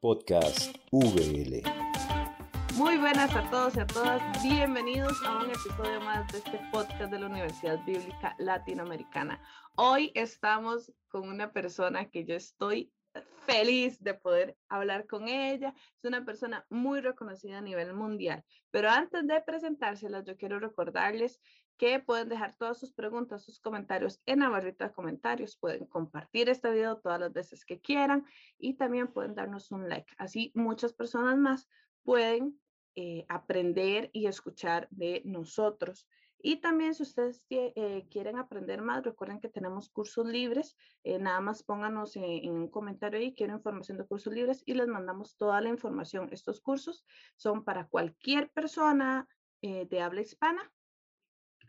Podcast VL. Muy buenas a todos y a todas. Bienvenidos a un episodio más de este podcast de la Universidad Bíblica Latinoamericana. Hoy estamos con una persona que yo estoy feliz de poder hablar con ella. Es una persona muy reconocida a nivel mundial. Pero antes de presentárselas, yo quiero recordarles que pueden dejar todas sus preguntas, sus comentarios en la barrita de comentarios. Pueden compartir este video todas las veces que quieran y también pueden darnos un like. Así muchas personas más pueden eh, aprender y escuchar de nosotros. Y también si ustedes eh, quieren aprender más, recuerden que tenemos cursos libres. Eh, nada más pónganos en, en, un comentario ahí, quiero información de cursos libres y les mandamos toda la información. Estos cursos son para cualquier persona de habla hispana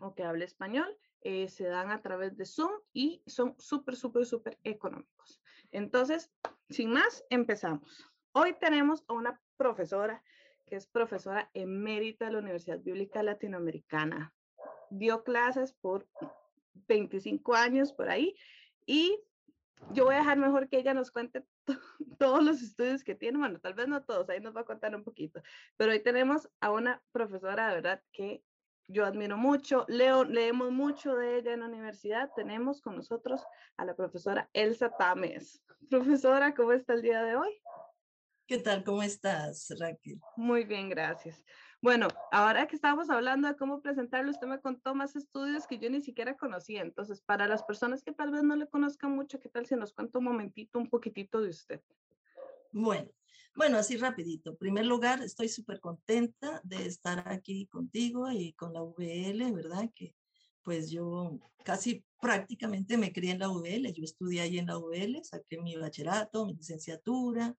o que hable español, eh, se dan a través de Zoom y son súper, súper, súper económicos. Entonces, sin más, empezamos. Hoy tenemos a una profesora que es profesora emérita de la Universidad Bíblica Latinoamericana. Dio clases por 25 años por ahí y yo voy a dejar mejor que ella nos cuente todos los estudios que tiene. Bueno, tal vez no todos, ahí nos va a contar un poquito. Pero hoy tenemos a una profesora de verdad que yo admiro mucho, leo, leemos mucho de ella en la universidad. Tenemos con nosotros a la profesora Elsa Tames. Profesora, ¿cómo está el día de hoy? ¿Qué tal? ¿Cómo estás, Raquel? Muy bien, gracias. Bueno, ahora que estamos hablando de cómo presentarlo, usted me contó más estudios que yo ni siquiera conocía. Entonces, para las personas que tal vez no le conozcan mucho, ¿qué tal si nos cuenta un momentito, un poquitito de usted? Bueno, bueno, así rapidito. En primer lugar, estoy súper contenta de estar aquí contigo y con la VL, ¿verdad? Que pues yo casi prácticamente me crié en la VL. Yo estudié ahí en la VL, saqué mi bachillerato, mi licenciatura,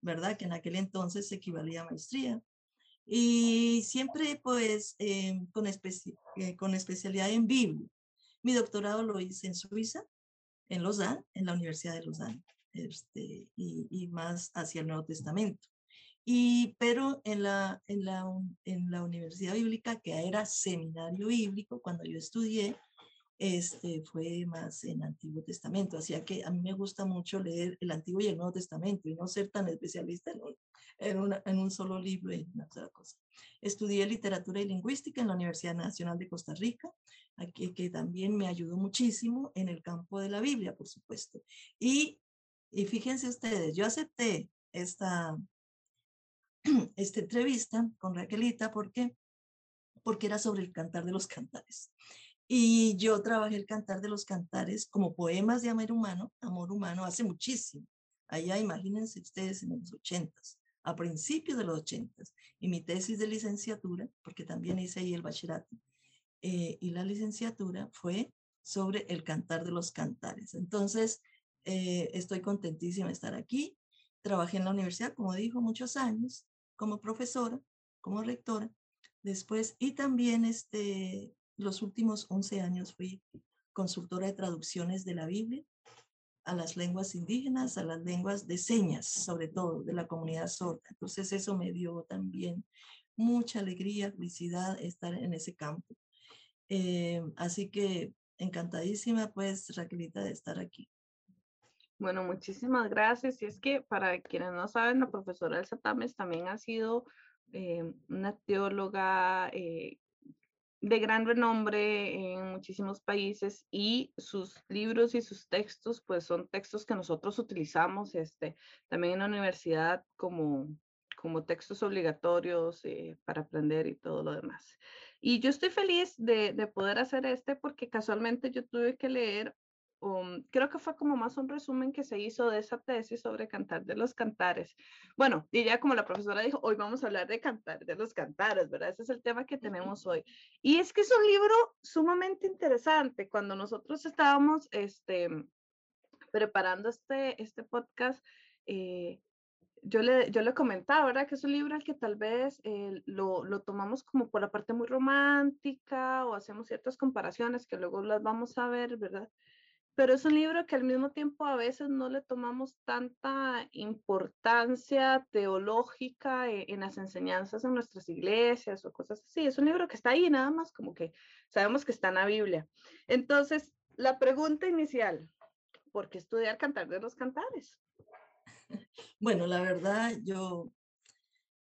¿verdad? Que en aquel entonces equivalía a maestría. Y siempre pues con, eh, con especialidad en Biblia. Mi doctorado lo hice en Suiza, en Lausanne, en la Universidad de Lausanne este, y, más hacia el Nuevo Testamento. Y, pero en la, en, la, en la Universidad Bíblica, que era seminario bíblico, cuando yo estudié, este, fue más en Antiguo Testamento. Así que a mí me gusta mucho leer el Antiguo y el Nuevo Testamento y no ser tan especialista en un, en, un solo libro y una cosa. Estudié literatura y lingüística en la Universidad Nacional de Costa Rica, aquí, que también me ayudó muchísimo en el campo de la Biblia, por supuesto. Y y fíjense ustedes, yo acepté esta, esta entrevista con Raquelita porque, porque era sobre el cantar de los cantares. Y yo trabajé el cantar de los cantares como poemas de amor humano, amor humano, hace muchísimo. Allá imagínense ustedes en los ochentas, a principios de los ochentas. Y mi tesis de licenciatura, porque también hice ahí el bachillerato, eh, y la licenciatura fue sobre el cantar de los cantares. Entonces, eh, estoy contentísima de estar aquí. Trabajé en la universidad, como dijo, muchos años como profesora, como rectora. Después, y también este, los últimos 11 años fui consultora de traducciones de la Biblia a las lenguas indígenas, a las lenguas de señas, sobre todo de la comunidad sorda. Entonces eso me dio también mucha alegría, felicidad estar en ese campo. Eh, así que encantadísima, pues, Raquelita, de estar aquí. Bueno, muchísimas gracias. Y es que para quienes no saben, la profesora Elsa Tames también ha sido eh, una teóloga eh, de gran renombre en muchísimos países y sus libros y sus textos, pues son textos que nosotros utilizamos este, también en la universidad como, como textos obligatorios eh, para aprender y todo lo demás. Y yo estoy feliz de, de poder hacer este porque casualmente yo tuve que leer Um, creo que fue como más un resumen que se hizo de esa tesis sobre cantar de los cantares. Bueno, y ya como la profesora dijo, hoy vamos a hablar de cantar de los cantares, ¿verdad? Ese es el tema que tenemos hoy. Y es que es un libro sumamente interesante. Cuando nosotros estábamos este, preparando este, este podcast, eh, yo le, yo le comentaba, ¿verdad? Que es un libro al que tal vez eh, lo, lo, tomamos como por la parte muy romántica o hacemos ciertas comparaciones que luego las vamos a ver, ¿verdad? Pero es un libro que al mismo tiempo a veces no le tomamos tanta importancia teológica e, en, las enseñanzas en nuestras iglesias o cosas así. Es un libro que está ahí nada más, como que sabemos que está en la Biblia. Entonces, la pregunta inicial, ¿por qué estudiar cantar de los cantares? Bueno, la verdad, yo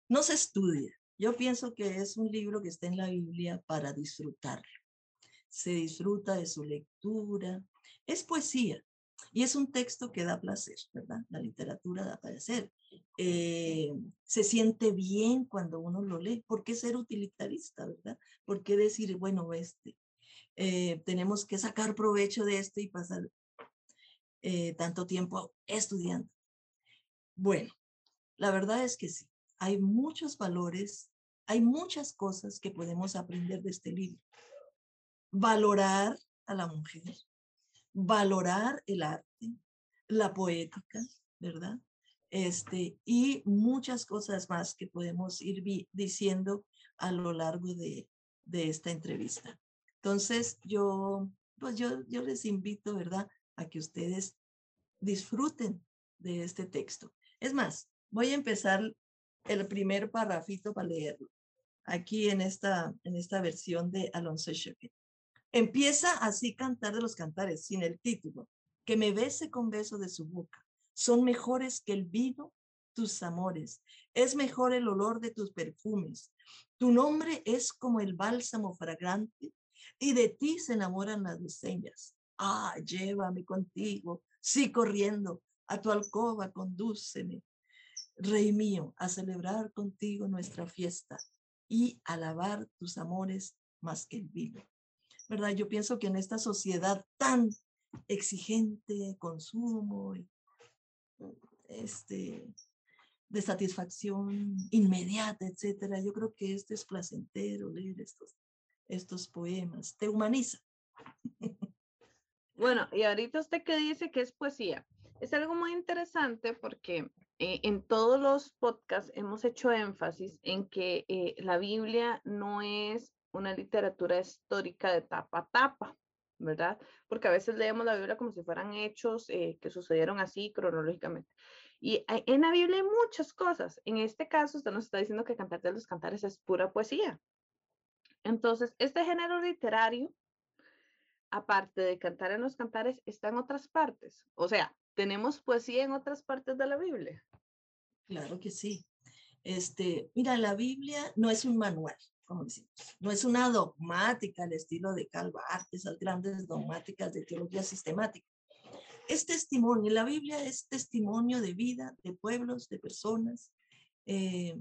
no se estudia. Yo pienso que es un libro que está en la Biblia para disfrutarlo. Se disfruta de su lectura. Es poesía y es un texto que da placer, ¿verdad? La literatura da placer. Eh, se siente bien cuando uno lo lee. ¿Por qué ser utilitarista, verdad? ¿Por qué decir, bueno, este, eh, tenemos que sacar provecho de esto y pasar eh, tanto tiempo estudiando? Bueno, la verdad es que sí, hay muchos valores, hay muchas cosas que podemos aprender de este libro. Valorar a la mujer, valorar el arte, la poética, ¿verdad? Este, y muchas cosas más que podemos ir diciendo a lo largo de, de esta entrevista. Entonces, yo, pues yo, yo les invito, ¿verdad?, a que ustedes disfruten de este texto. Es más, voy a empezar el primer parrafito para leerlo, aquí en esta, en esta versión de Alonso Shepherd. Empieza así cantar de los cantares, sin el título, que me bese con beso de su boca. Son mejores que el vino tus amores, es mejor el olor de tus perfumes. Tu nombre es como el bálsamo fragrante y de ti se enamoran las diseñas. Ah, llévame contigo, sí corriendo, a tu alcoba condúceme, Rey mío, a celebrar contigo nuestra fiesta y alabar tus amores más que el vino. ¿Verdad? Yo pienso que en esta sociedad tan exigente, consumo, este, de satisfacción inmediata, etcétera, yo creo que este es placentero leer estos, estos poemas, te humaniza. Bueno, y ahorita usted que dice que es poesía, es algo muy interesante porque eh, en todos los podcasts hemos hecho énfasis en que eh, la Biblia no es una literatura histórica de tapa a tapa, ¿verdad? Porque a veces leemos la Biblia como si fueran hechos eh, que sucedieron así cronológicamente. Y en la Biblia hay muchas cosas. En este caso, usted nos está diciendo que Cantar de los Cantares es pura poesía. Entonces, este género literario, aparte de cantar en los cantares, está en otras partes. O sea, ¿Tenemos poesía en otras partes de la Biblia? Claro que sí. Este, mira, la Biblia no es un manual, como decimos, no es una dogmática al estilo de Calvar, esas grandes dogmáticas de teología sistemática. Es testimonio, la Biblia es testimonio de vida, de pueblos, de personas, eh,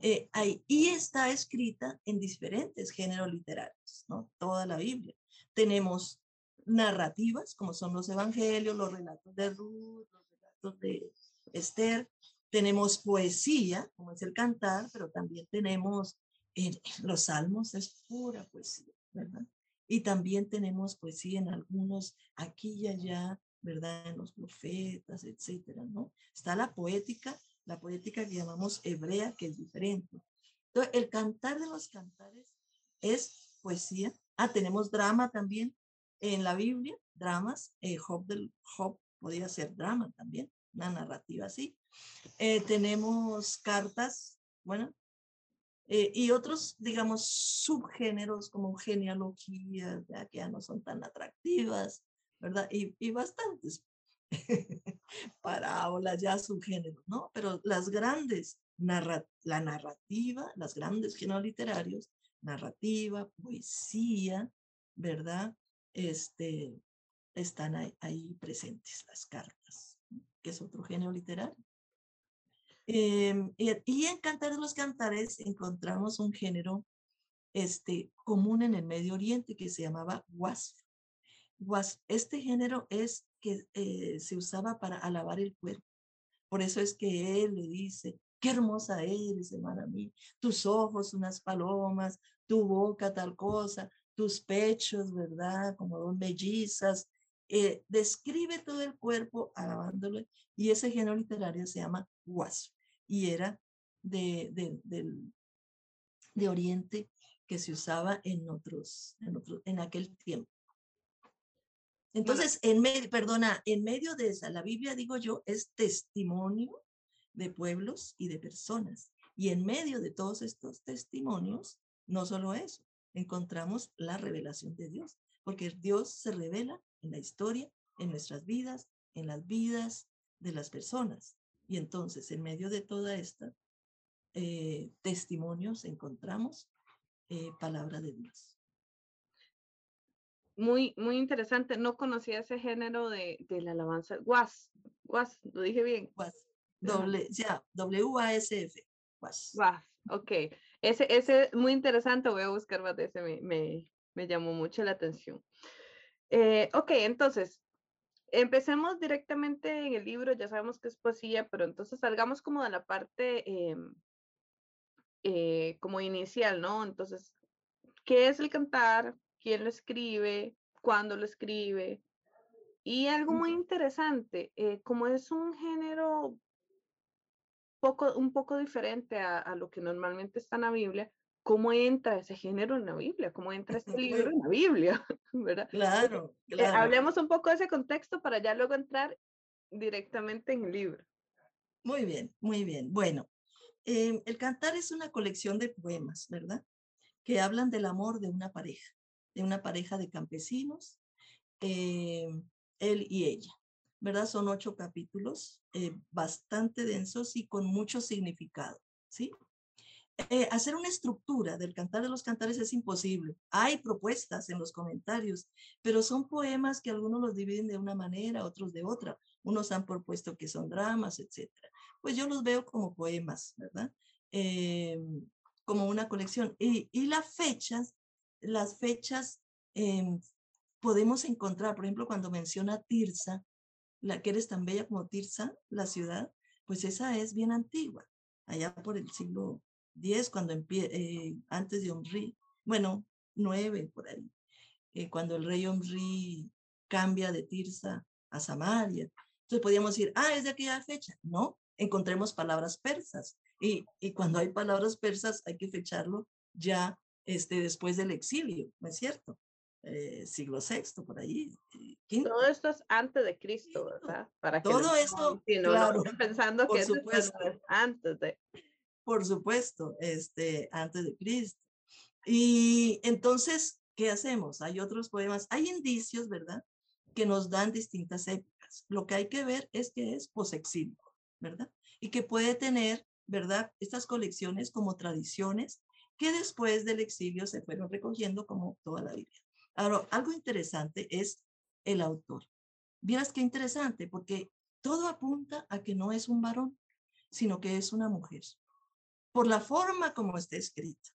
eh, y está escrita en diferentes géneros literarios, ¿no? Toda la Biblia. Tenemos narrativas, como son los evangelios, los relatos de Ruth, los relatos de Esther. Tenemos poesía, como es el cantar, pero también tenemos los salmos, es pura poesía, ¿verdad? Y también tenemos poesía en algunos, aquí y allá, ¿verdad? En los profetas, etcétera, ¿no? Está la poética, la poética que llamamos hebrea, que es diferente. Entonces, el cantar de los cantares es poesía. Ah, tenemos drama también, en la Biblia, dramas, eh, Job, del, Job podía ser drama también, una narrativa así. Eh, tenemos cartas, bueno, eh, y otros, digamos, subgéneros como genealogías, ya que ya no son tan atractivas, ¿verdad? Y, y bastantes parábolas, ya subgéneros, ¿no? Pero las grandes, narra la narrativa, las grandes géneros literarios, narrativa, poesía, ¿verdad? este, están ahí, presentes las cartas, que es otro género literario. Em, y, en Cantar los Cantares encontramos un género este, común en el Medio Oriente que se llamaba wasf. wasf este género es que eh, se usaba para alabar el cuerpo. Por eso es que él le dice, qué hermosa eres, hermana mía, tus ojos unas palomas, tu boca tal cosa, tus pechos, ¿verdad? Como dos mellizas. Eh, describe todo el cuerpo alabándole y ese género literario se llama wasp y era de, de, de, Oriente que se usaba en otros, en aquel tiempo. Entonces, en medio, perdona, en medio de esa, la Biblia, digo yo, es testimonio de pueblos y de personas. Y en medio de todos estos testimonios, no solo eso, encontramos la revelación de Dios, porque Dios se revela en la historia, en nuestras vidas, en las vidas de las personas. Y entonces, en medio de toda esta eh, testimonios, encontramos eh, palabra de Dios. Muy, muy interesante. No conocía ese género de, de la alabanza. Was, was, lo dije bien. Was, doble, ya, W-A-S-F. Was. Was, ok. Ese, ese muy interesante. Voy a buscar más de ese. Me, me, me llamó mucho la atención. Eh, ok, entonces, empecemos directamente en el libro, ya sabemos que es poesía, pero entonces salgamos como de la parte em, eh, como inicial, ¿no? Entonces, ¿qué es el cantar? ¿Quién lo escribe? ¿Cuándo lo escribe? Y algo muy interesante, eh, como es un género poco, un poco diferente a, a, lo que normalmente está en la Biblia, cómo entra ese género en la Biblia, cómo entra este libro en la Biblia, ¿verdad? Claro, eh, claro. hablemos un poco de ese contexto para ya luego entrar directamente en el libro. Muy bien, muy bien. Bueno, eh, el cantar es una colección de poemas, ¿verdad? Que hablan del amor de una pareja, de una pareja de campesinos, eh, él y ella, ¿verdad? Son ocho capítulos eh, bastante densos y con mucho significado, ¿sí? Eh, hacer una estructura del cantar de los cantares es imposible. Hay propuestas en los comentarios, pero son poemas que algunos los dividen de una manera, otros de otra. Unos han propuesto que son dramas, etcétera. Pues yo los veo como poemas, ¿verdad? Eh, como una colección. Y, las fechas, las fechas eh, podemos encontrar, por ejemplo, cuando menciona Tirsa, la que eres tan bella como Tirsa, la ciudad, pues esa es bien antigua, allá por el siglo 10, cuando eh, antes de Omri, bueno, 9 por ahí, eh, cuando el rey Omri cambia de Tirsa a Samaria. Entonces podíamos decir, ah, es de aquella fecha. No, encontremos palabras persas. Y, y cuando hay palabras persas hay que fecharlo ya este, después del exilio, ¿no es cierto? Eh, siglo sexto, por ahí. Quinto. Todo esto es antes de Cristo, ¿verdad? Para que Todo esto, si no, claro, no pensando que supuesto. es antes de por supuesto, este, antes de Cristo. Y entonces, ¿qué hacemos? Hay otros poemas, hay indicios, ¿verdad? Que nos dan distintas épocas. Lo que hay que ver es que es posexilio, ¿verdad? Y que puede tener, ¿verdad? Estas colecciones como tradiciones que después del exilio se fueron recogiendo como toda la Biblia. Ahora, algo interesante es el autor. Vieras qué interesante, porque todo apunta a que no es un varón, sino que es una mujer por la forma como está escrito.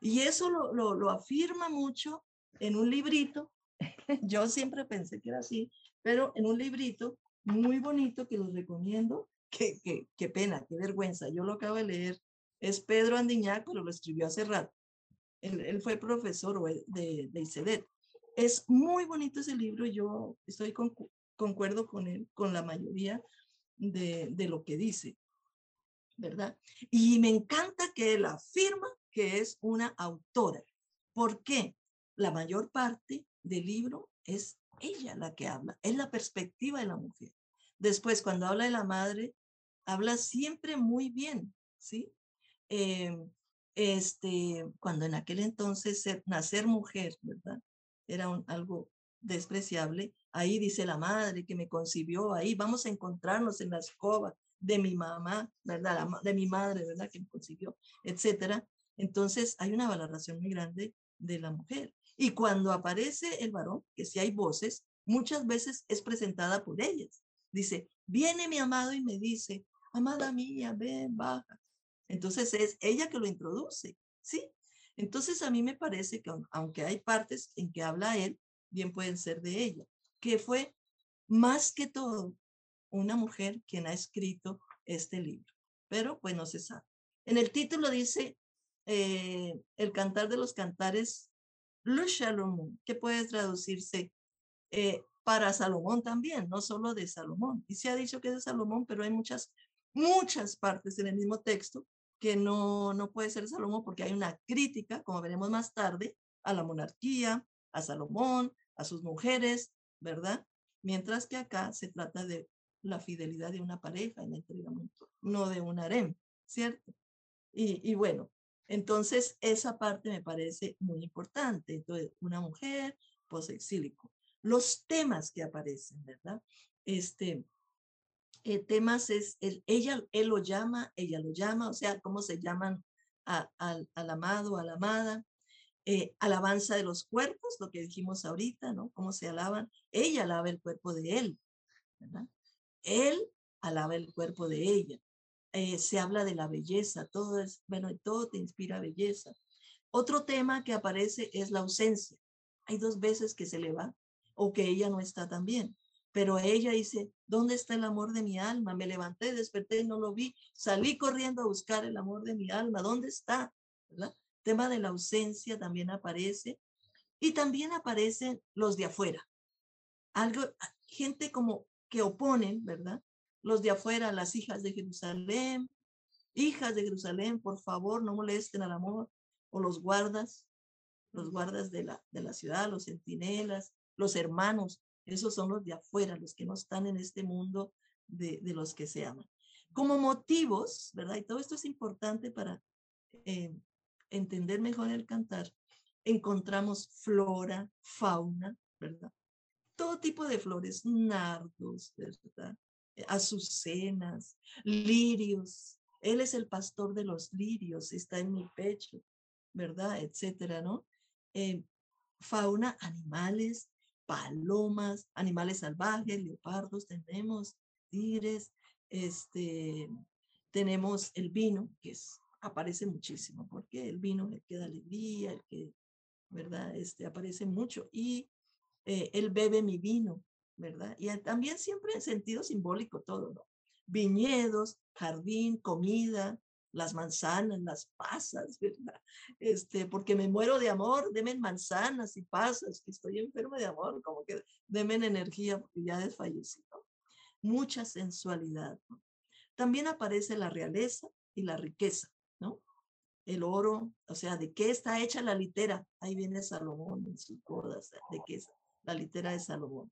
Y eso lo, lo, lo afirma mucho en un librito. Yo siempre pensé que era así, pero en un librito muy bonito que los recomiendo. Qué, qué, qué pena, qué vergüenza. Yo lo acabo de leer. Es Pedro Andiñac, pero lo escribió hace rato. Él, él fue profesor de, de ICEDET. Es muy bonito ese libro. Yo estoy con, concuerdo con él, con la mayoría de, de lo que dice. ¿Verdad? Y me encanta que él afirma que es una autora. ¿Por qué? La mayor parte del libro es ella la que habla, es la perspectiva de la mujer. Después, cuando habla de la madre, habla siempre muy bien, ¿sí? Eh, este, cuando en aquel entonces nacer mujer, ¿verdad? Era algo despreciable. Ahí dice la madre que me concibió, ahí vamos a encontrarnos en la escoba, de mi mamá, ¿verdad? De mi madre, ¿verdad? Que me consiguió, etcétera. Entonces hay una valoración muy grande de la mujer. Y cuando aparece el varón, que si hay voces, muchas veces es presentada por ellas. Dice, viene mi amado y me dice, amada mía, ven, baja. Entonces es ella que lo introduce, ¿sí? Entonces a mí me parece que aunque hay partes en que habla él, bien pueden ser de ella, que fue más que todo una mujer quien ha escrito este libro, pero pues no se sabe. En el título dice eh, El cantar de los cantares, Le Salomón, que puede traducirse eh, para Salomón también, no solo de Salomón. Y se ha dicho que es de Salomón, pero hay muchas, muchas partes en el mismo texto que no, no puede ser Salomón porque hay una crítica, como veremos más tarde, a la monarquía, a Salomón, a sus mujeres, ¿verdad? Mientras que acá se trata de la fidelidad de una pareja en el entregamiento, no de un harem, ¿cierto? Y, bueno, entonces esa parte me parece muy importante. Entonces, una mujer posexílico. Los temas que aparecen, ¿verdad? Este, eh, temas es, ella, él lo llama, ella lo llama, o sea, cómo se llaman al amado, a la amada. Eh, alabanza de los cuerpos, lo que dijimos ahorita, ¿no? Cómo se alaban. Ella alaba el cuerpo de él, ¿verdad? Él alaba el cuerpo de ella. Eh, se habla de la belleza, todo es, bueno, todo te inspira belleza. Otro tema que aparece es la ausencia. Hay dos veces que se le va o que ella no está también. Pero ella dice, ¿dónde está el amor de mi alma? Me levanté, desperté y no lo vi. Salí corriendo a buscar el amor de mi alma. ¿Dónde está? Tema de la ausencia también aparece. Y también aparecen los de afuera. Algo, gente como que oponen, ¿verdad? Los de afuera, las hijas de Jerusalén, hijas de Jerusalén, por favor, no molesten al amor, o los guardas, los guardas de la, de la ciudad, los centinelas, los hermanos, esos son los de afuera, los que no están en este mundo de, de los que se aman. Como motivos, ¿verdad? Y todo esto es importante para eh, entender mejor el cantar, encontramos flora, fauna, ¿verdad? Todo tipo de flores, nardos, ¿verdad? Eh, azucenas, lirios. Él es el pastor de los lirios, está en mi pecho, ¿verdad? Etcétera, ¿no? Eh, fauna, animales, palomas, animales salvajes, leopardos tenemos, tigres, este, tenemos el vino, que aparece muchísimo, porque el vino es el que da alegría, el que, ¿verdad? Este, aparece mucho. Y eh, él bebe mi vino, ¿verdad? Y también siempre en sentido simbólico todo, ¿no? Viñedos, jardín, comida, las manzanas, las pasas, ¿verdad? Este, porque me muero de amor, demen manzanas y pasas, que estoy enfermo de amor, como que demen energía porque ya desfallecido. Mucha sensualidad. ¿no? También aparece la realeza y la riqueza. ¿no? El oro, o sea, ¿de qué está hecha la litera? Ahí viene Salomón en sus bodas, ¿de qué es la litera de Salomón?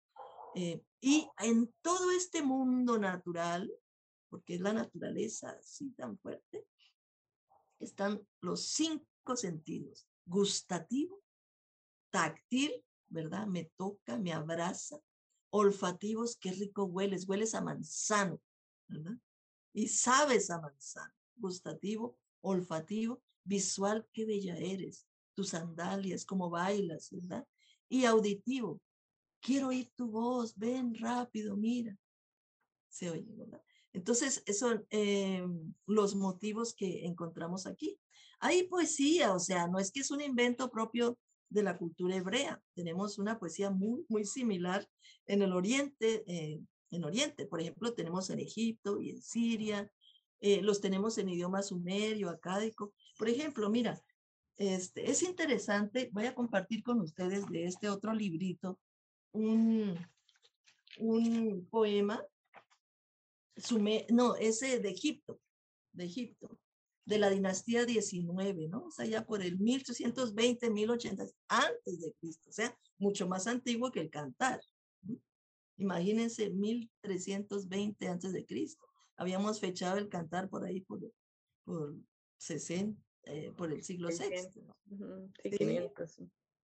Eh, y en todo este mundo natural, porque es la naturaleza así tan fuerte, están los cinco sentidos, gustativo, táctil, ¿verdad? Me toca, me abraza, olfativos, qué rico hueles, hueles a manzano, ¿verdad? Y sabes a manzano, gustativo, olfativo, visual, qué bella eres, tus sandalias, cómo bailas, ¿verdad? Y auditivo, quiero oír tu voz, ven rápido, mira. Se oye, ¿verdad? Entonces, son eh, los motivos que encontramos aquí. Hay poesía, o sea, no es que es un invento propio de la cultura hebrea. Tenemos una poesía muy, muy similar en el Oriente, eh, en Oriente, por ejemplo, tenemos en Egipto y en Siria, eh, los tenemos en idioma sumerio, acádico. Por ejemplo, mira, este, es interesante, voy a compartir con ustedes de este otro librito un, un poema, sume, no, ese de Egipto, de Egipto, de la dinastía 19, ¿no? O sea, ya por el 1320, 1080 antes de Cristo, o sea, mucho más antiguo que el cantar. Imagínense 1320 antes de Cristo habíamos fechado el cantar por ahí por, por 60, eh, por el siglo VI.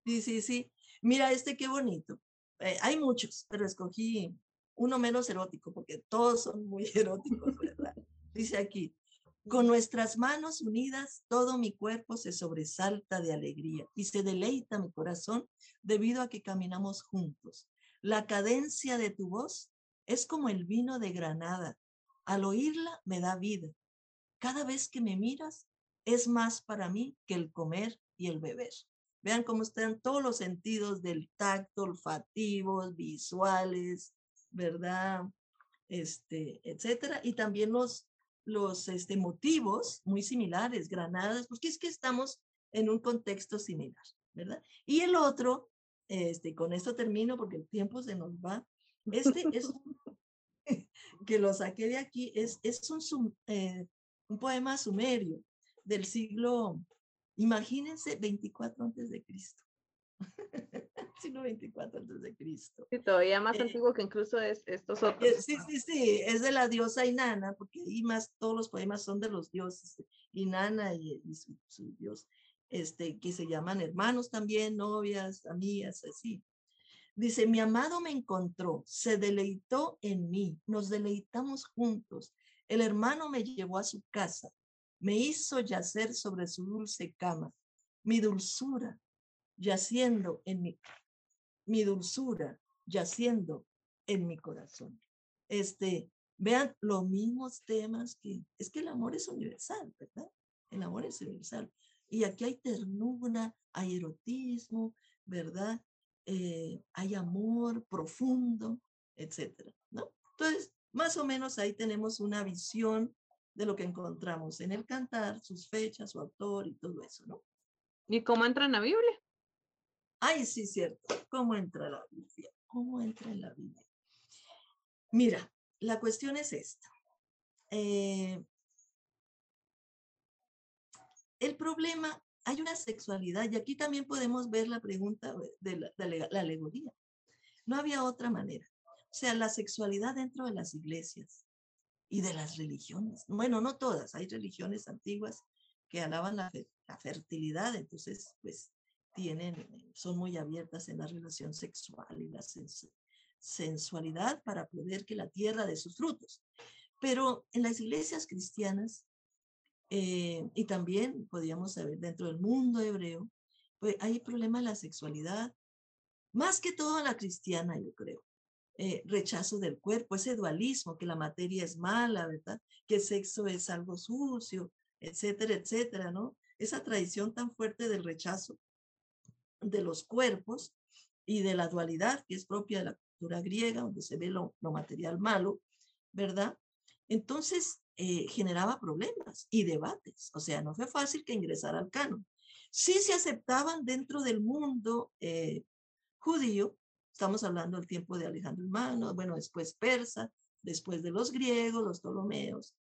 sí, sí, sí. Mira, este qué bonito. Eh, hay muchos, pero escogí uno menos erótico, porque todos son muy eróticos, ¿verdad? Dice aquí, con nuestras manos unidas, todo mi cuerpo se sobresalta de alegría y se deleita mi corazón debido a que caminamos juntos. La cadencia de tu voz es como el vino de Granada al oírla me da vida. Cada vez que me miras es más para mí que el comer y el beber. Vean cómo están todos los sentidos del tacto, olfativos, visuales, ¿verdad? Este, etcétera. Y también los, los este, motivos muy similares, granadas, porque es que estamos en un contexto similar, ¿verdad? Y el otro, este, con esto termino porque el tiempo se nos va. Este es que lo saqué de aquí, es, es un, eh, un poema sumerio del siglo, imagínense, 24 antes de Cristo. siglo 24 antes de Cristo. Sí, todavía más eh, antiguo que incluso es, estos otros. Eh, sí, sí, sí, es de la diosa Inanna, porque ahí más todos los poemas son de los dioses, Inanna y, y su, su, dios, este, que se llaman hermanos también, novias, amigas, así. Dice, mi amado me encontró, se deleitó en mí, nos deleitamos juntos. El hermano me llevó a su casa, me hizo yacer sobre su dulce cama. Mi dulzura yaciendo en mi, mi dulzura yaciendo en mi corazón. Este, vean los mismos temas que, es que el amor es universal, ¿verdad? El amor es universal. Y aquí hay ternura, hay erotismo, ¿verdad? Eh, hay amor profundo, etcétera, ¿no? Entonces, más o menos ahí tenemos una visión de lo que encontramos en el cantar, sus fechas, su autor y todo eso, ¿no? ¿Y cómo entra en la Biblia? Ay, sí, cierto. ¿Cómo entra la Biblia? ¿Cómo entra en la Biblia? Mira, la cuestión es esta. Eh, el problema hay una sexualidad y aquí también podemos ver la pregunta de la, la, alegoría. No había otra manera. O sea, la sexualidad dentro de las iglesias y de las religiones. Bueno, no todas, hay religiones antiguas que alaban la, la fertilidad, entonces, pues, tienen, son muy abiertas en la relación sexual y la sensualidad para poder que la tierra dé sus frutos. Pero en las iglesias cristianas eh, y también podríamos saber dentro del mundo hebreo, pues hay problema de la sexualidad, más que todo la cristiana, yo creo. Eh, rechazo del cuerpo, ese dualismo, que la materia es mala, ¿verdad? Que el sexo es algo sucio, etcétera, etcétera, ¿no? Esa tradición tan fuerte del rechazo de los cuerpos y de la dualidad que es propia de la cultura griega, donde se ve lo, lo material malo, ¿verdad? Entonces, eh, generaba problemas y debates. O sea, no fue fácil que ingresara al canon. Sí se aceptaban dentro del mundo eh, judío, estamos hablando del tiempo de Alejandro Hermano, bueno, después persa, después de los griegos, los ptolomeos,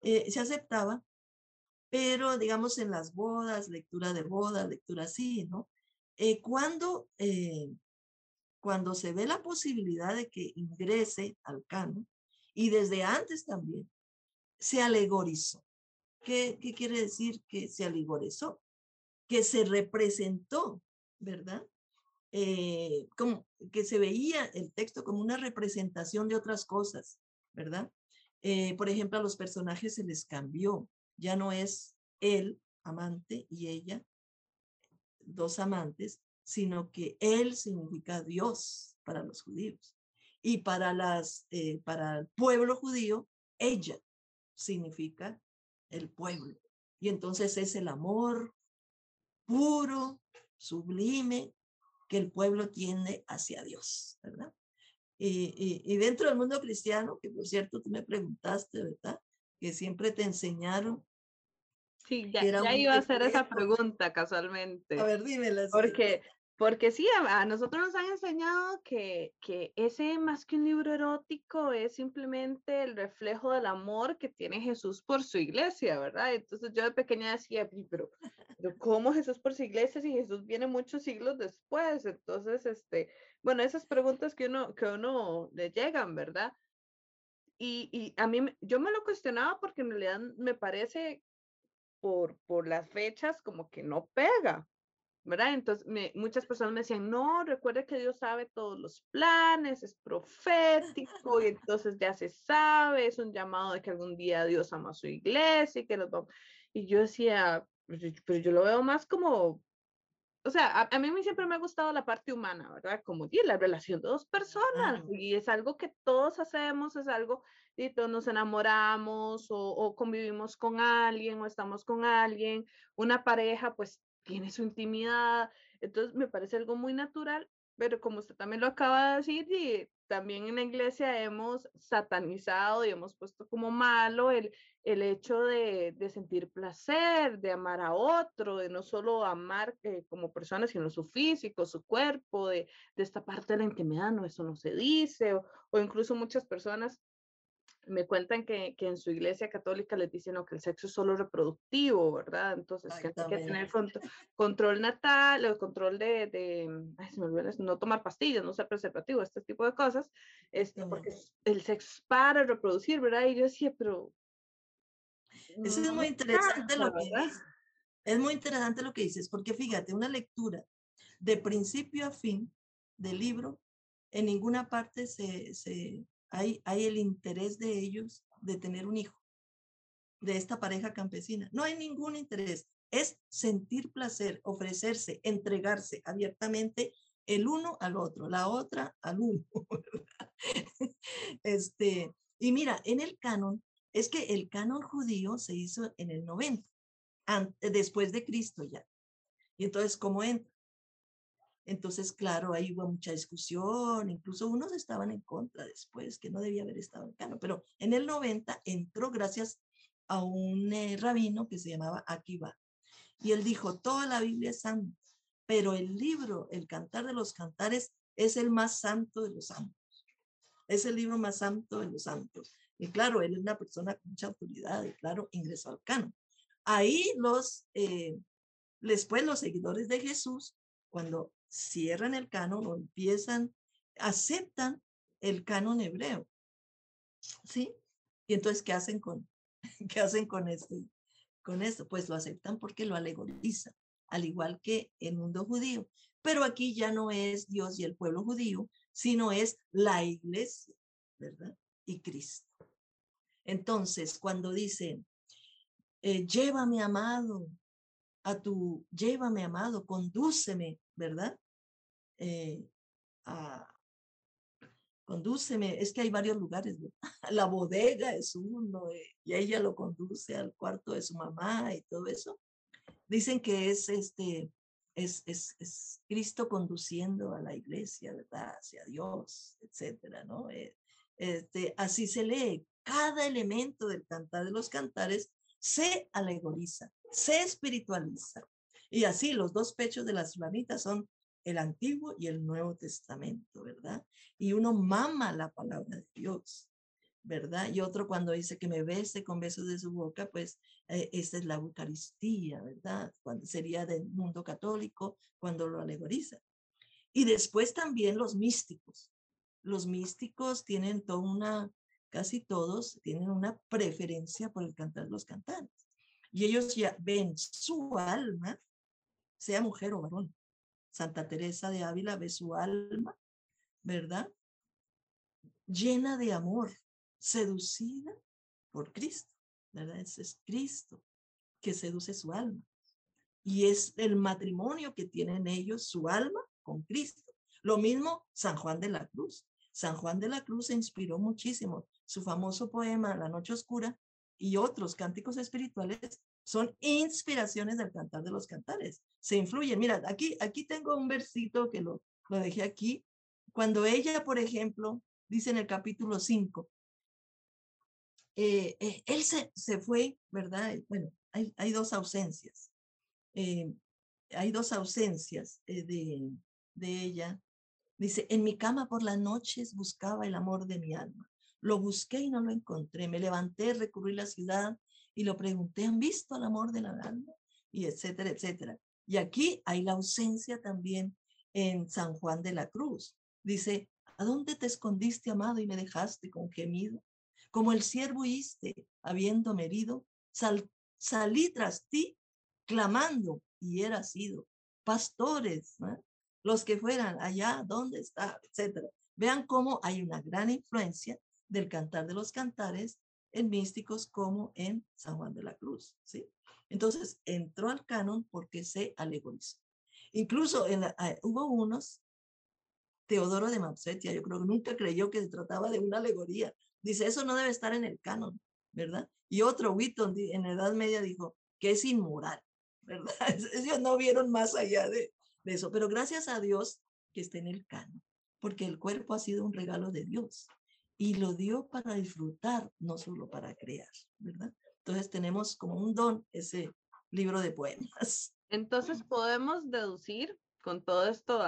eh, se aceptaba, pero digamos en las bodas, lectura de bodas, lectura así, ¿no? cuando, cuando se ve la posibilidad de que ingrese al canon, y desde antes también, se alegorizó. ¿Qué, ¿Qué, quiere decir que se alegorizó? Que se representó, ¿verdad? Eh, como que se veía el texto como una representación de otras cosas, ¿verdad? Eh, por ejemplo, a los personajes se les cambió, ya no es él, amante, y ella, dos amantes, sino que él significa Dios para los judíos. Y para, las, eh, para el pueblo judío, ella significa el pueblo. Y entonces es el amor puro, sublime, que el pueblo tiene hacia Dios, ¿verdad? Y, y, dentro del mundo cristiano, que por cierto tú me preguntaste, ¿verdad? Que siempre te enseñaron. Sí, ya, ya iba a hacer esa pregunta casualmente. A ver, dímela. Porque porque sí, a, nosotros nos han enseñado que, que, ese más que un libro erótico es simplemente el reflejo del amor que tiene Jesús por su iglesia, ¿verdad? Entonces yo de pequeña decía, pero, pero ¿cómo Jesús por su iglesia si Jesús viene muchos siglos después? Entonces, este, bueno, esas preguntas que uno, que uno le llegan, ¿verdad? Y, y a mí, yo me lo cuestionaba porque en realidad me parece por, por las fechas como que no pega, ¿verdad? Entonces, muchas personas me decían, no, recuerde que Dios sabe todos los planes, es profético, y entonces ya se sabe, es un llamado de que algún día Dios ama a su iglesia y que los vamos. Y yo decía, pues, pero yo lo veo más como, o sea, a, mí siempre me ha gustado la parte humana, ¿verdad? Como y la relación de dos personas, y es algo que todos hacemos, es algo, y todos nos enamoramos o, o convivimos con alguien o estamos con alguien, una pareja, pues tiene su intimidad, entonces me parece algo muy natural, pero como usted también lo acaba de decir, y también en la iglesia hemos satanizado y hemos puesto como malo el, el hecho de, de sentir placer, de amar a otro, de no solo amar eh, como persona, sino su físico, su cuerpo, de, de, esta parte de la intimidad, no, eso no se dice, o, o incluso muchas personas me cuentan que, que, en su iglesia católica les dicen que el sexo es solo reproductivo, ¿verdad? Entonces que hay que tener control natal, o control de, de ay, se me olvidó, no tomar pastillas, no ser preservativo, este tipo de cosas, este, porque el sexo es para reproducir, ¿verdad? Y yo decía, pero... Eso es muy interesante lo que dices. Es muy interesante lo que dices, porque fíjate, una lectura de principio a fin del libro en ninguna parte se, se, hay, el interés de ellos de tener un hijo, de esta pareja campesina. No hay ningún interés. Es sentir placer, ofrecerse, entregarse abiertamente el uno al otro, la otra al uno. este, y mira, en el canon, es que el canon judío se hizo en el 90, después de Cristo ya. Y entonces, ¿cómo entra? Entonces, claro, ahí hubo mucha discusión, incluso unos estaban en contra después, que no debía haber estado en canon, pero en el 90 entró gracias a un eh, rabino que se llamaba Akiva. Y él dijo, toda la Biblia es santa, pero el libro, el Cantar de los Cantares, es el más santo de los santos. Es el libro más santo de los santos. Y claro, él es una persona con mucha autoridad y claro, ingresó al canon. Ahí los, eh, después los seguidores de Jesús, cuando cierran el canon o empiezan, aceptan el canon hebreo. ¿Sí? Y entonces, ¿qué hacen con, qué hacen con esto? Con esto, pues lo aceptan porque lo alegorizan, al igual que el mundo judío. Pero aquí ya no es Dios y el pueblo judío, sino es la iglesia, ¿verdad? Y Cristo. Entonces, cuando dicen, eh, llévame amado a tu, llévame amado, condúceme ¿verdad? Eh, condúceme, es que hay varios lugares, la bodega es uno, eh, y ella lo conduce al cuarto de su mamá y todo eso. Dicen que es este, es, es, es Cristo conduciendo a la iglesia, ¿verdad? Hacia Dios, etcétera, ¿no? Eh, este, así se lee. Cada elemento del cantar de los cantares se alegoriza, se espiritualiza. Y así los dos pechos de las flamitas son el Antiguo y el Nuevo Testamento, ¿verdad? Y uno mama la palabra de Dios, ¿verdad? Y otro cuando dice que me bese con besos de su boca, pues eh, esa es la Eucaristía, ¿verdad? Cuando sería del mundo católico cuando lo alegoriza. Y después también los místicos. Los místicos tienen toda una, casi todos tienen una preferencia por el cantar los cantantes. Y ellos ya ven su alma sea mujer o varón. Santa Teresa de Ávila ve su alma, ¿verdad? Llena de amor, seducida por Cristo, ¿verdad? Ese es Cristo que seduce su alma. Y es el matrimonio que tienen ellos, su alma, con Cristo. Lo mismo San Juan de la Cruz. San Juan de la Cruz se inspiró muchísimo. Su famoso poema La Noche Oscura y otros cánticos espirituales son inspiraciones del cantar de los cantares. Se influyen. Mira, aquí, aquí tengo un versito que lo, lo dejé aquí. Cuando ella, por ejemplo, dice en el capítulo 5, eh, eh, él se, se, fue, ¿verdad? Bueno, hay, hay dos ausencias. Eh, hay dos ausencias de, de ella. Dice, en mi cama por las noches buscaba el amor de mi alma. Lo busqué y no lo encontré. Me levanté, recurrí a la ciudad y lo pregunté, ¿han visto el amor de la alma? Y etcétera, etcétera. Y aquí hay la ausencia también en San Juan de la Cruz. Dice, ¿a dónde te escondiste, amado, y me dejaste con gemido? Como el siervo huiste, habiendo herido, salí tras ti, clamando, y era sido. Pastores, los que fueran allá, ¿dónde está? Etcétera. Vean cómo hay una gran influencia del cantar de los cantares en místicos como en San Juan de la Cruz, ¿sí? Entonces, entró al canon porque se alegorizó. Incluso en ah, hubo unos, Teodoro de Mapsetia, yo creo que nunca creyó que se trataba de una alegoría. Dice, eso no debe estar en el canon, ¿verdad? Y otro, Witton, en la Edad Media dijo que es inmoral, ¿verdad? Ellos no vieron más allá de, de eso, pero gracias a Dios que esté en el canon, porque el cuerpo ha sido un regalo de Dios y lo dio para disfrutar, no solo para crear, ¿verdad? Entonces tenemos como un don ese libro de poemas. Entonces podemos deducir con todo esto,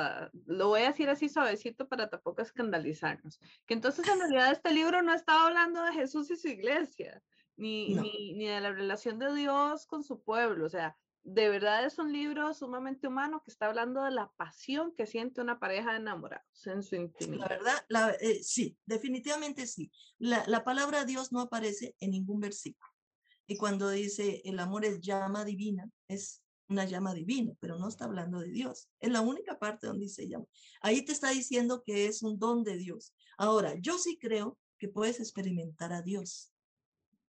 lo voy a decir así suavecito para tampoco escandalizarnos, que entonces en realidad este libro no estaba hablando de Jesús y su iglesia, ni, ni, ni de la relación de Dios con su pueblo, o sea, de verdad es un libro sumamente humano que está hablando de la pasión que siente una pareja de enamorados en su intimidad. La verdad, la, eh, sí, definitivamente sí. La, la, palabra Dios no aparece en ningún versículo. Y cuando dice el amor es llama divina, es una llama divina, pero no está hablando de Dios. Es la única parte donde dice llama. Ahí te está diciendo que es un don de Dios. Ahora, yo sí creo que puedes experimentar a Dios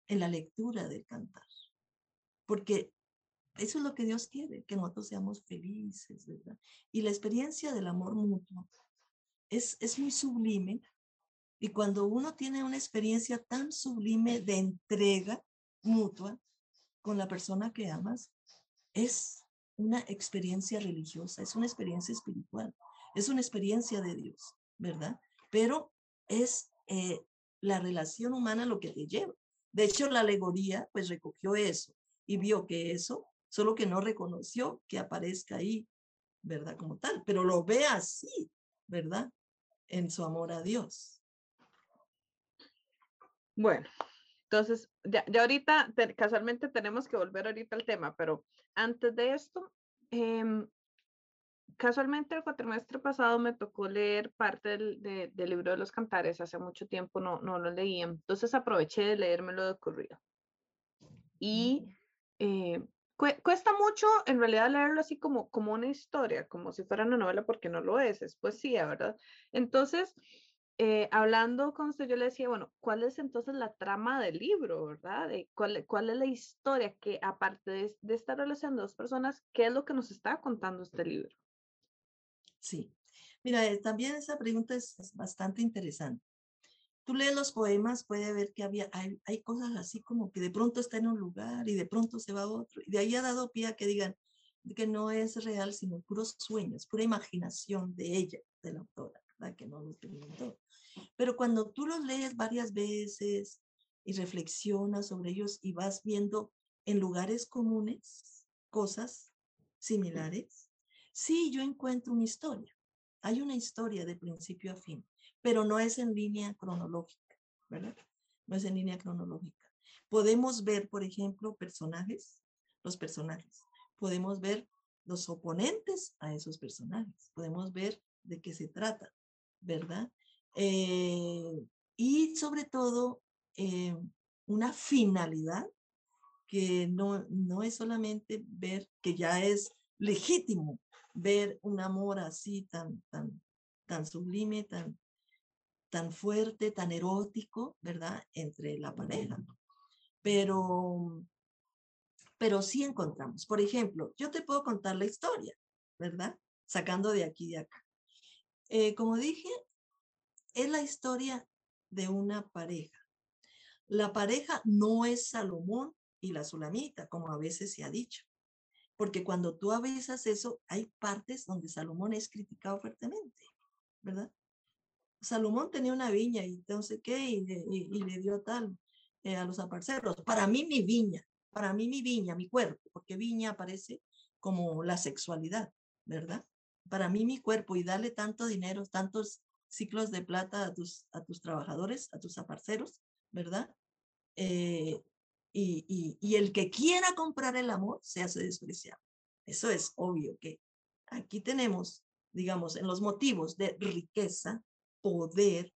en la lectura del cantar, porque eso es lo que Dios quiere, que nosotros seamos felices, ¿verdad? Y la experiencia del amor mutuo es, es muy sublime. Y cuando uno tiene una experiencia tan sublime de entrega mutua con la persona que amas, es una experiencia religiosa, es una experiencia espiritual, es una experiencia de Dios, ¿verdad? Pero es eh, la relación humana lo que te lleva. De hecho, la alegoría pues recogió eso y vio que eso, solo que no reconoció que aparezca ahí, ¿verdad? Como tal, pero lo ve así, ¿verdad? En su amor a Dios. Bueno, entonces, ya, ya ahorita, casualmente tenemos que volver ahorita al tema, pero antes de esto, em, casualmente el cuatrimestre pasado me tocó leer parte del, del, libro de los cantares, hace mucho tiempo no, no lo leía, entonces aproveché de leérmelo de corrido. Y eh, cuesta mucho en realidad leerlo así como, como una historia, como si fuera una novela, porque no lo es, es poesía, ¿verdad? Entonces, eh, hablando con usted, yo le decía, bueno, ¿cuál es entonces la trama del libro, verdad? De cuál, ¿Cuál es la historia que, aparte de, esta relación de dos personas, qué es lo que nos está contando este libro? Sí, mira, eh, también esa pregunta es, bastante interesante. Tú lees los poemas, puede ver que había, hay, hay, cosas así como que de pronto está en un lugar y de pronto se va a otro, y de ahí ha dado pie a que digan que no es real, sino puros sueños, pura imaginación de ella, de la autora, ¿verdad? Que no lo experimentó. Pero cuando tú los lees varias veces y reflexionas sobre ellos y vas viendo en lugares comunes cosas similares, sí, yo encuentro una historia. Hay una historia de principio a fin, pero no es en línea cronológica, ¿verdad? No es en línea cronológica. Podemos ver, por ejemplo, personajes, los personajes. Podemos ver los oponentes a esos personajes. Podemos ver de qué se trata, ¿verdad? Eh, y sobre todo eh, una finalidad que no, no es solamente ver que ya es legítimo ver un amor así tan, tan, tan sublime, tan, tan fuerte, tan erótico, ¿verdad? Entre la pareja. Pero, pero sí encontramos. Por ejemplo, yo te puedo contar la historia, ¿verdad? Sacando de aquí y de acá. Eh, como dije, es la historia de una pareja. La pareja no es Salomón y la Sulamita, como a veces se ha dicho. Porque cuando tú avisas eso, hay partes donde Salomón es criticado fuertemente, ¿verdad? Salomón tenía una viña y entonces qué, y le, dio tal eh, a los aparceros. Para mí mi viña, para mí mi viña, mi cuerpo, porque viña aparece como la sexualidad, ¿verdad? Para mí mi cuerpo y darle tanto dinero, tantos ciclos de plata a tus, a tus trabajadores, a tus aparceros, ¿verdad? Eh, y, y, el que quiera comprar el amor se hace despreciado. Eso es obvio que aquí tenemos, digamos, en los motivos de riqueza, poder,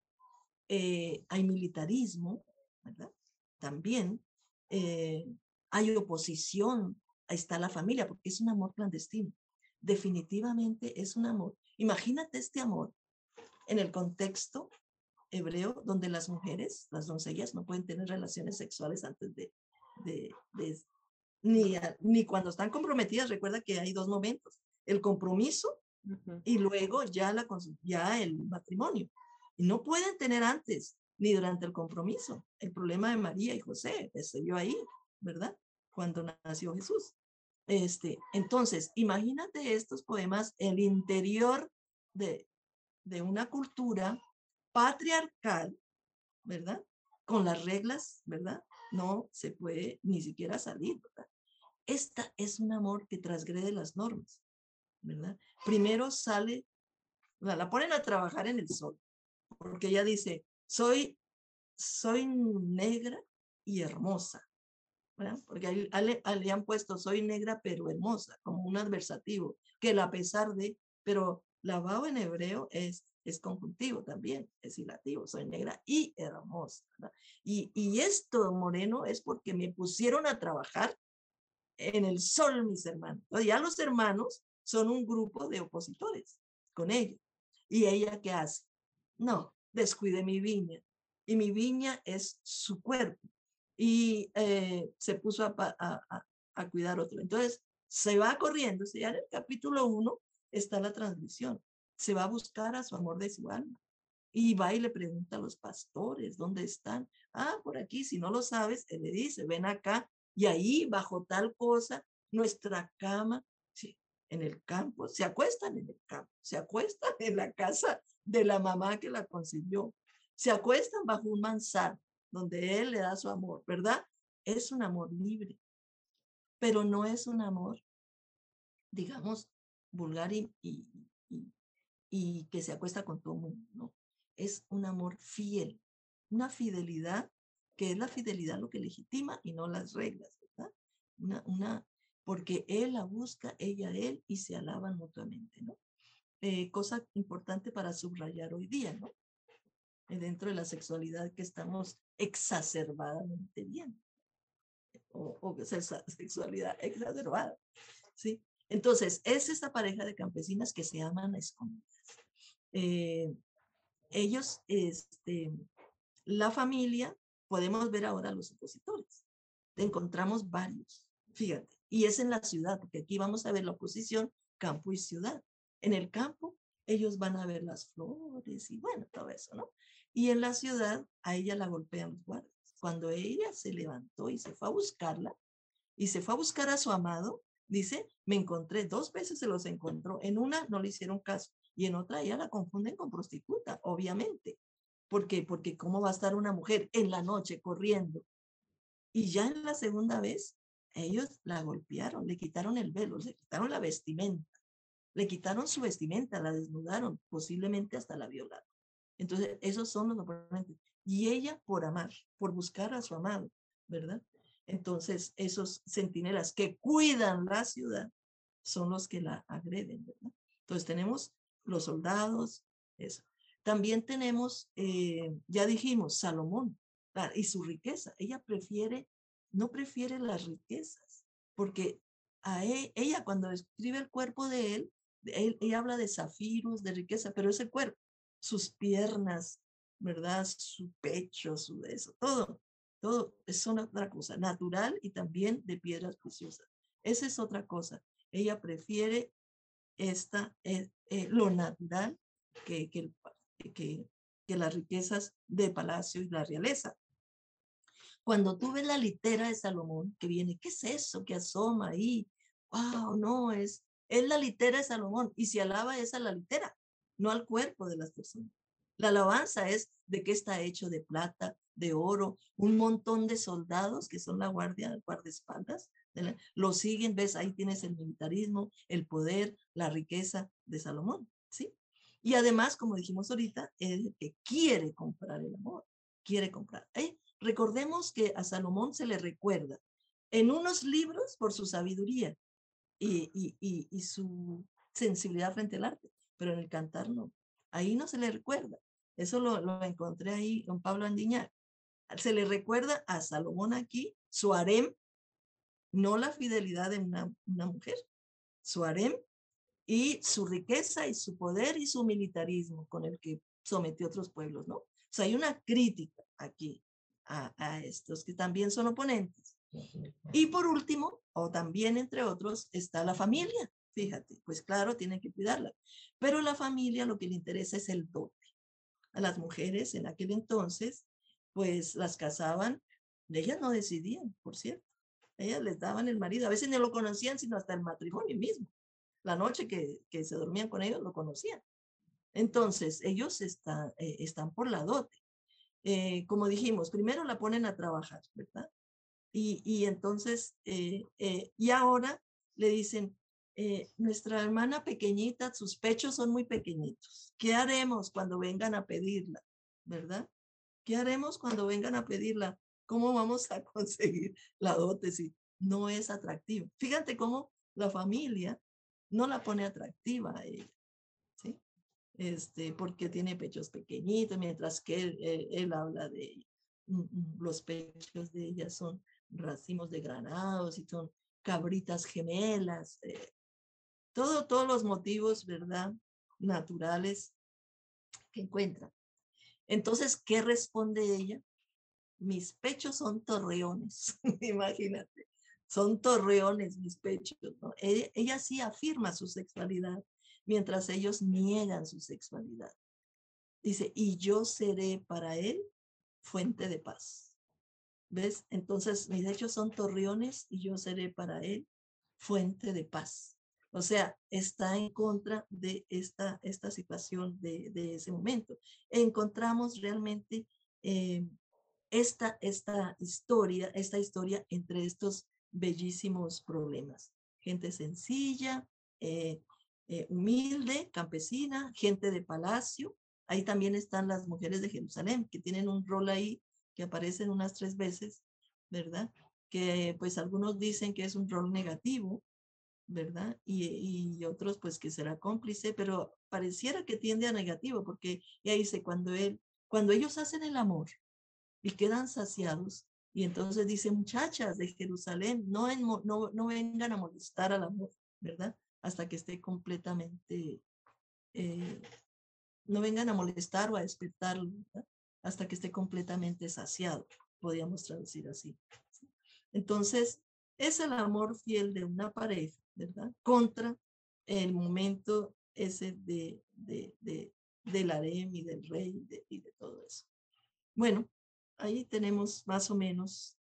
eh, hay militarismo, ¿verdad? También eh, hay oposición, ahí está la familia, porque es un amor clandestino. Definitivamente es un amor. Imagínate este amor en el contexto hebreo donde las mujeres, las doncellas, no pueden tener relaciones sexuales antes de, ni, ni cuando están comprometidas. Recuerda que hay dos momentos, el compromiso y luego ya, la, ya el matrimonio. Y no pueden tener antes ni durante el compromiso. El problema de María y José se vio ahí, ¿verdad? Cuando nació Jesús. Este, entonces, imagínate estos poemas, el interior de, de una cultura patriarcal, ¿verdad? Con las reglas, ¿verdad? No se puede ni siquiera salir, ¿verdad? Esta es un amor que transgrede las normas, Primero sale, la ponen a trabajar en el sol, porque ella dice, soy, soy negra y hermosa, ¿verdad? Porque le, le han puesto, soy negra pero hermosa, como un adversativo, que a pesar de, pero Lavado en hebreo es, es conjuntivo también, es hilativo, soy negra y hermosa. Y, y esto, Moreno, es porque me pusieron a trabajar en el sol, mis hermanos. ya los hermanos son un grupo de opositores con ella. ¿Y ella qué hace? No, descuide mi viña. Y mi viña es su cuerpo. Y eh, se puso a, cuidar otro. Entonces, se va corriendo. Ya en el capítulo 1 está la transmisión. Se va a buscar a su amor de su alma. Y va y le pregunta a los pastores, ¿dónde están? Ah, por aquí, si no lo sabes, él le dice, ven acá. Y ahí, bajo tal cosa, nuestra cama, sí, en el campo, se acuestan en el campo, se acuestan en la casa de la mamá que la concibió, se acuestan bajo un manzano donde él le da su amor, ¿verdad? Es un amor libre, pero no es un amor, digamos, vulgar y, y, y que se acuesta con todo el mundo, no es un amor fiel, una fidelidad que es la fidelidad lo que legitima y no las reglas, ¿verdad? Una, una, porque él la busca, ella él, y se alaban mutuamente, ¿no? Eh, cosa importante para subrayar hoy día, ¿no? Eh, dentro de la sexualidad que estamos exacerbadamente bien, o, o sexualidad exacerbada, ¿sí? Entonces, es esta pareja de campesinas que se aman a escondidas. Eh, ellos, este, la familia, podemos ver ahora los opositores. Encontramos varios, fíjate, y es en la ciudad, porque aquí vamos a ver la oposición campo y ciudad. En el campo, ellos van a ver las flores y bueno, todo eso, ¿no? Y en la ciudad, a ella la golpean los guardias. Cuando ella se levantó y se fue a buscarla, y se fue a buscar a su amado, dice, me encontré, dos veces se los encontró. En una no le hicieron caso, y en otra ya la confunden con prostituta, obviamente. ¿Por qué? Porque cómo va a estar una mujer en la noche corriendo. Y ya en la segunda vez, ellos la golpearon, le quitaron el velo, le quitaron la vestimenta, le quitaron su vestimenta, la desnudaron, posiblemente hasta la violaron. Entonces, esos son los oponentes. Y ella por amar, por buscar a su amado, ¿verdad? Entonces, esos centinelas que cuidan la ciudad son los que la agreden, ¿verdad? Entonces, tenemos los soldados, eso. También tenemos, eh, ya dijimos, Salomón y su riqueza. Ella prefiere, no prefiere las riquezas, porque e, ella cuando escribe el cuerpo de él, él, ella habla de zafiros, de riqueza, pero es el cuerpo, sus piernas, ¿verdad? Su pecho, su eso, todo, todo es otra cosa, natural y también de piedras preciosas. Esa es otra cosa. Ella prefiere esta, eh, eh, lo natural que, que, que, que las riquezas de palacio y la realeza. Cuando tú ves la litera de Salomón que viene, ¿qué es eso que asoma ahí? Wow, no, es, es la litera de Salomón y si alaba es a la litera, no al cuerpo de las personas. La alabanza es de qué está hecho de plata, de oro, un montón de soldados que son la guardia, guardaespaldas, lo siguen, ves, ahí tienes el militarismo, el poder, la riqueza de Salomón, ¿sí? Y además, como dijimos ahorita, es el que quiere comprar el amor, quiere comprar. ¿eh? Recordemos que a Salomón se le recuerda en unos libros por su sabiduría y, y, y, su sensibilidad frente al arte, pero en el cantar no. Ahí no se le recuerda. Eso lo, lo encontré ahí con Pablo Andiñar. Se le recuerda a Salomón aquí, su harem, no la fidelidad de una, una mujer, su harem y su riqueza y su poder y su militarismo con el que sometió a otros pueblos, ¿no? O sea, hay una crítica aquí a, a estos que también son oponentes. Y por último, o también entre otros, está la familia. Fíjate, pues claro, tienen que cuidarla. Pero la familia lo que le interesa es el dote. A las mujeres en aquel entonces, pues las casaban, ellas no decidían, por cierto. Ellas les daban el marido. A veces no lo conocían, sino hasta el matrimonio mismo. La noche que, que se dormían con ellos lo conocían. Entonces, ellos está, eh, están por la dote. Eh, como dijimos, primero la ponen a trabajar, ¿verdad? Y, y entonces, eh, y ahora le dicen, nuestra hermana pequeñita, sus pechos son muy pequeñitos. ¿Qué haremos cuando vengan a pedirla? ¿Verdad? ¿Qué haremos cuando vengan a pedirla? ¿Cómo vamos a conseguir la dote si no es atractiva? Fíjate cómo la familia no la pone atractiva a ella. Este, porque tiene pechos pequeñitos, mientras que él, habla de mm, mm, los pechos de ella son racimos de granados y son cabritas gemelas, eh, todo, todos los motivos, ¿verdad? Naturales que encuentra. Entonces, ¿qué responde ella? Mis pechos son torreones, imagínate, son torreones mis pechos. Ella sí afirma su sexualidad, mientras ellos niegan su sexualidad. Dice, y yo seré para él fuente de paz. ¿Ves? Entonces, mis hechos son torreones y yo seré para él fuente de paz. O sea, está en contra de esta, esta situación de, de ese momento. Encontramos realmente eh, esta, esta historia, esta historia entre estos bellísimos problemas. Gente sencilla, eh, eh, humilde, campesina, gente de palacio. Ahí también están las mujeres de Jerusalén, que tienen un rol ahí que aparecen unas tres veces, ¿verdad? Que pues algunos dicen que es un rol negativo, ¿verdad? Y, otros pues que será cómplice, pero pareciera que tiende a negativo, porque ya dice, cuando, él, cuando ellos hacen el amor y quedan saciados, y entonces dice, muchachas de Jerusalén, no, no, no vengan a molestar al amor, ¿verdad? Hasta que esté completamente, eh, no vengan a molestar o a despertarlo. Hasta que esté completamente saciado, podríamos traducir así. Entonces, es el amor fiel de una pareja ¿verdad? Contra el momento ese de, de, de, del harem y del rey y de, y de todo eso. Bueno, ahí tenemos más o menos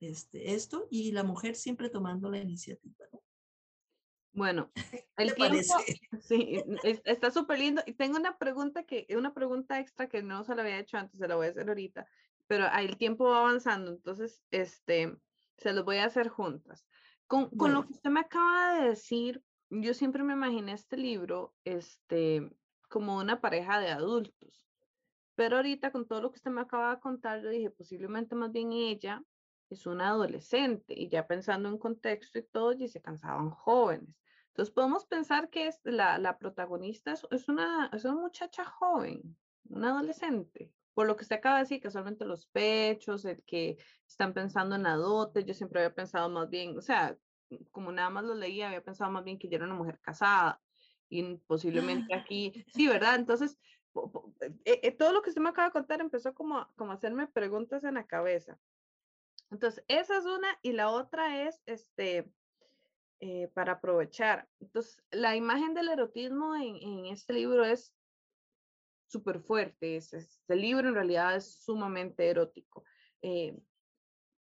este, esto y la mujer siempre tomando la iniciativa, ¿no? Bueno, el tiempo, sí, está súper lindo. Y tengo una pregunta que, una pregunta extra que no se la había hecho antes, se la voy a hacer ahorita, pero el tiempo va avanzando, entonces, este, se los voy a hacer juntas. Con, con lo que usted me acaba de decir, yo siempre me imaginé este libro este, como una pareja de adultos. Pero ahorita con todo lo que usted me acaba de contar, yo dije, posiblemente más bien ella es una adolescente y ya pensando en contexto y todo, y se cansaban jóvenes. Entonces podemos pensar que es la, la protagonista es, es, una, es una muchacha joven, una adolescente por lo que usted acaba de decir, que solamente los pechos, el que están pensando en la dote, yo siempre había pensado más bien, o sea, como nada más lo leía, había pensado más bien que ella era una mujer casada y posiblemente aquí, sí, ¿verdad? Entonces, eh, eh, todo lo que usted me acaba de contar empezó como, como a hacerme preguntas en la cabeza. Entonces, esa es una y la otra es, este, eh, para aprovechar. Entonces, la imagen del erotismo en, en este libro es súper fuerte. Este libro en realidad es sumamente erótico. Eh,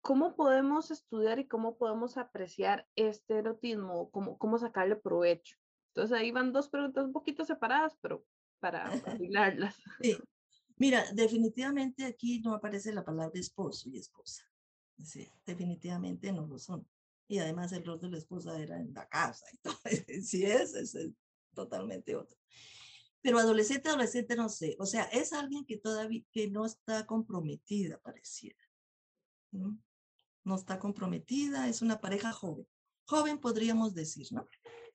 ¿Cómo podemos estudiar y cómo podemos apreciar este erotismo? ¿Cómo, cómo sacarle provecho? Entonces ahí van dos preguntas un poquito separadas, pero para arreglarlas. Sí. Mira, definitivamente aquí no aparece la palabra esposo y esposa. Sí, definitivamente no lo son. Y además el rol de la esposa era en la casa y todo. Sí es, es totalmente otro. Pero adolescente, adolescente, no sé. O sea, es alguien que todavía que no está comprometida, pareciera. ¿no? no está comprometida, es una pareja joven. Joven podríamos decir, ¿no?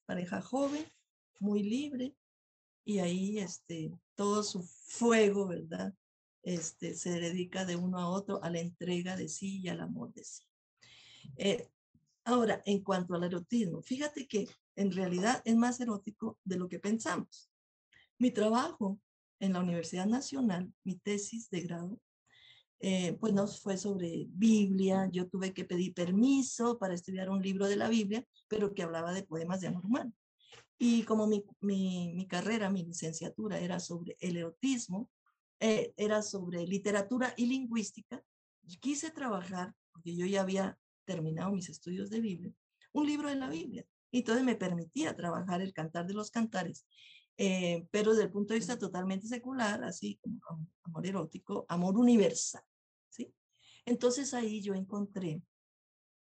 Pareja joven, muy libre, y ahí este, todo su fuego, ¿verdad? Este, se dedica de uno a otro a la entrega de sí y al amor de sí. Eh, ahora, en cuanto al erotismo, fíjate que en realidad es más erótico de lo que pensamos. Mi trabajo en la Universidad Nacional, mi tesis de grado, eh, pues no fue sobre Biblia. Yo tuve que pedir permiso para estudiar un libro de la Biblia, pero que hablaba de poemas de amor humano. Y como mi, mi, mi carrera, mi licenciatura era sobre el erotismo, eh, era sobre literatura y lingüística, quise trabajar, porque yo ya había terminado mis estudios de Biblia, un libro de la Biblia. Y entonces me permitía trabajar el cantar de los cantares eh, pero desde el punto de vista totalmente secular, así como amor erótico, amor universal, ¿sí? Entonces ahí yo encontré,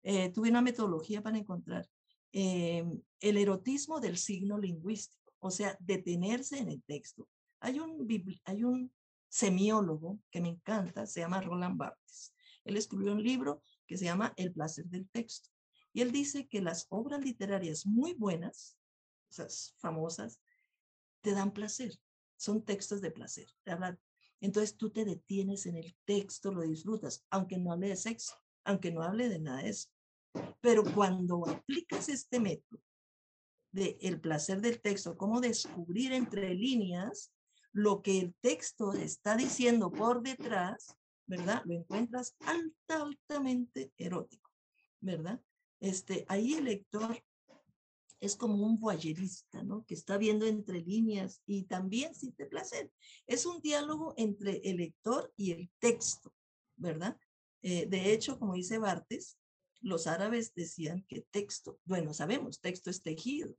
eh, tuve una metodología para encontrar eh, el erotismo del signo lingüístico, o sea, detenerse en el texto. Hay un, hay un semiólogo que me encanta, se llama Roland Barthes. Él escribió un libro que se llama El placer del texto. Y él dice que las obras literarias muy buenas, esas famosas, te dan placer, son textos de placer. Entonces tú te detienes en el texto, lo disfrutas, aunque no hable de sexo, aunque no hable de nada de eso. Pero cuando aplicas este método de el placer del texto, cómo descubrir entre líneas lo que el texto está diciendo por detrás, ¿verdad? Lo encuentras alta, altamente erótico, ¿verdad? Este, ahí el lector es como un voyerista, ¿no? Que está viendo entre líneas y también siente placer. Es un diálogo entre el lector y el texto, ¿verdad? Eh, de hecho, como dice Bartes, los árabes decían que texto, bueno, sabemos, texto es tejido,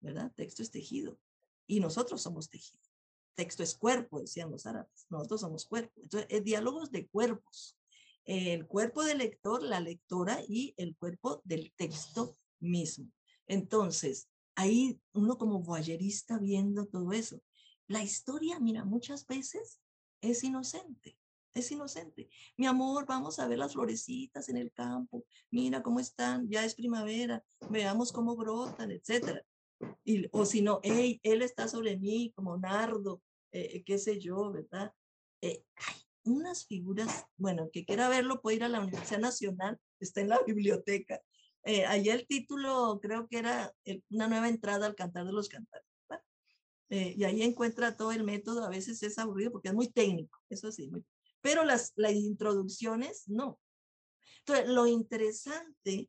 ¿verdad? Texto es tejido y nosotros somos tejido. Texto es cuerpo, decían los árabes, nosotros somos cuerpo. Entonces, es diálogos de cuerpos. El cuerpo del lector, la lectora y el cuerpo del texto mismo. Entonces, ahí uno como voyerista viendo todo eso. La historia, mira, muchas veces es inocente, es inocente. Mi amor, vamos a ver las florecitas en el campo. Mira cómo están, ya es primavera, veamos cómo brotan, etcétera. Y, o si no, hey, él está sobre mí como nardo, eh, qué sé yo, ¿verdad? Eh, hay unas figuras, bueno, que quiera verlo puede ir a la Universidad Nacional, está en la biblioteca. Eh, el título creo que era una nueva entrada al cantar de los cantares. Eh, y ahí encuentra todo el método, a veces es aburrido porque es muy técnico, eso sí, pero las, las introducciones no. Entonces, lo interesante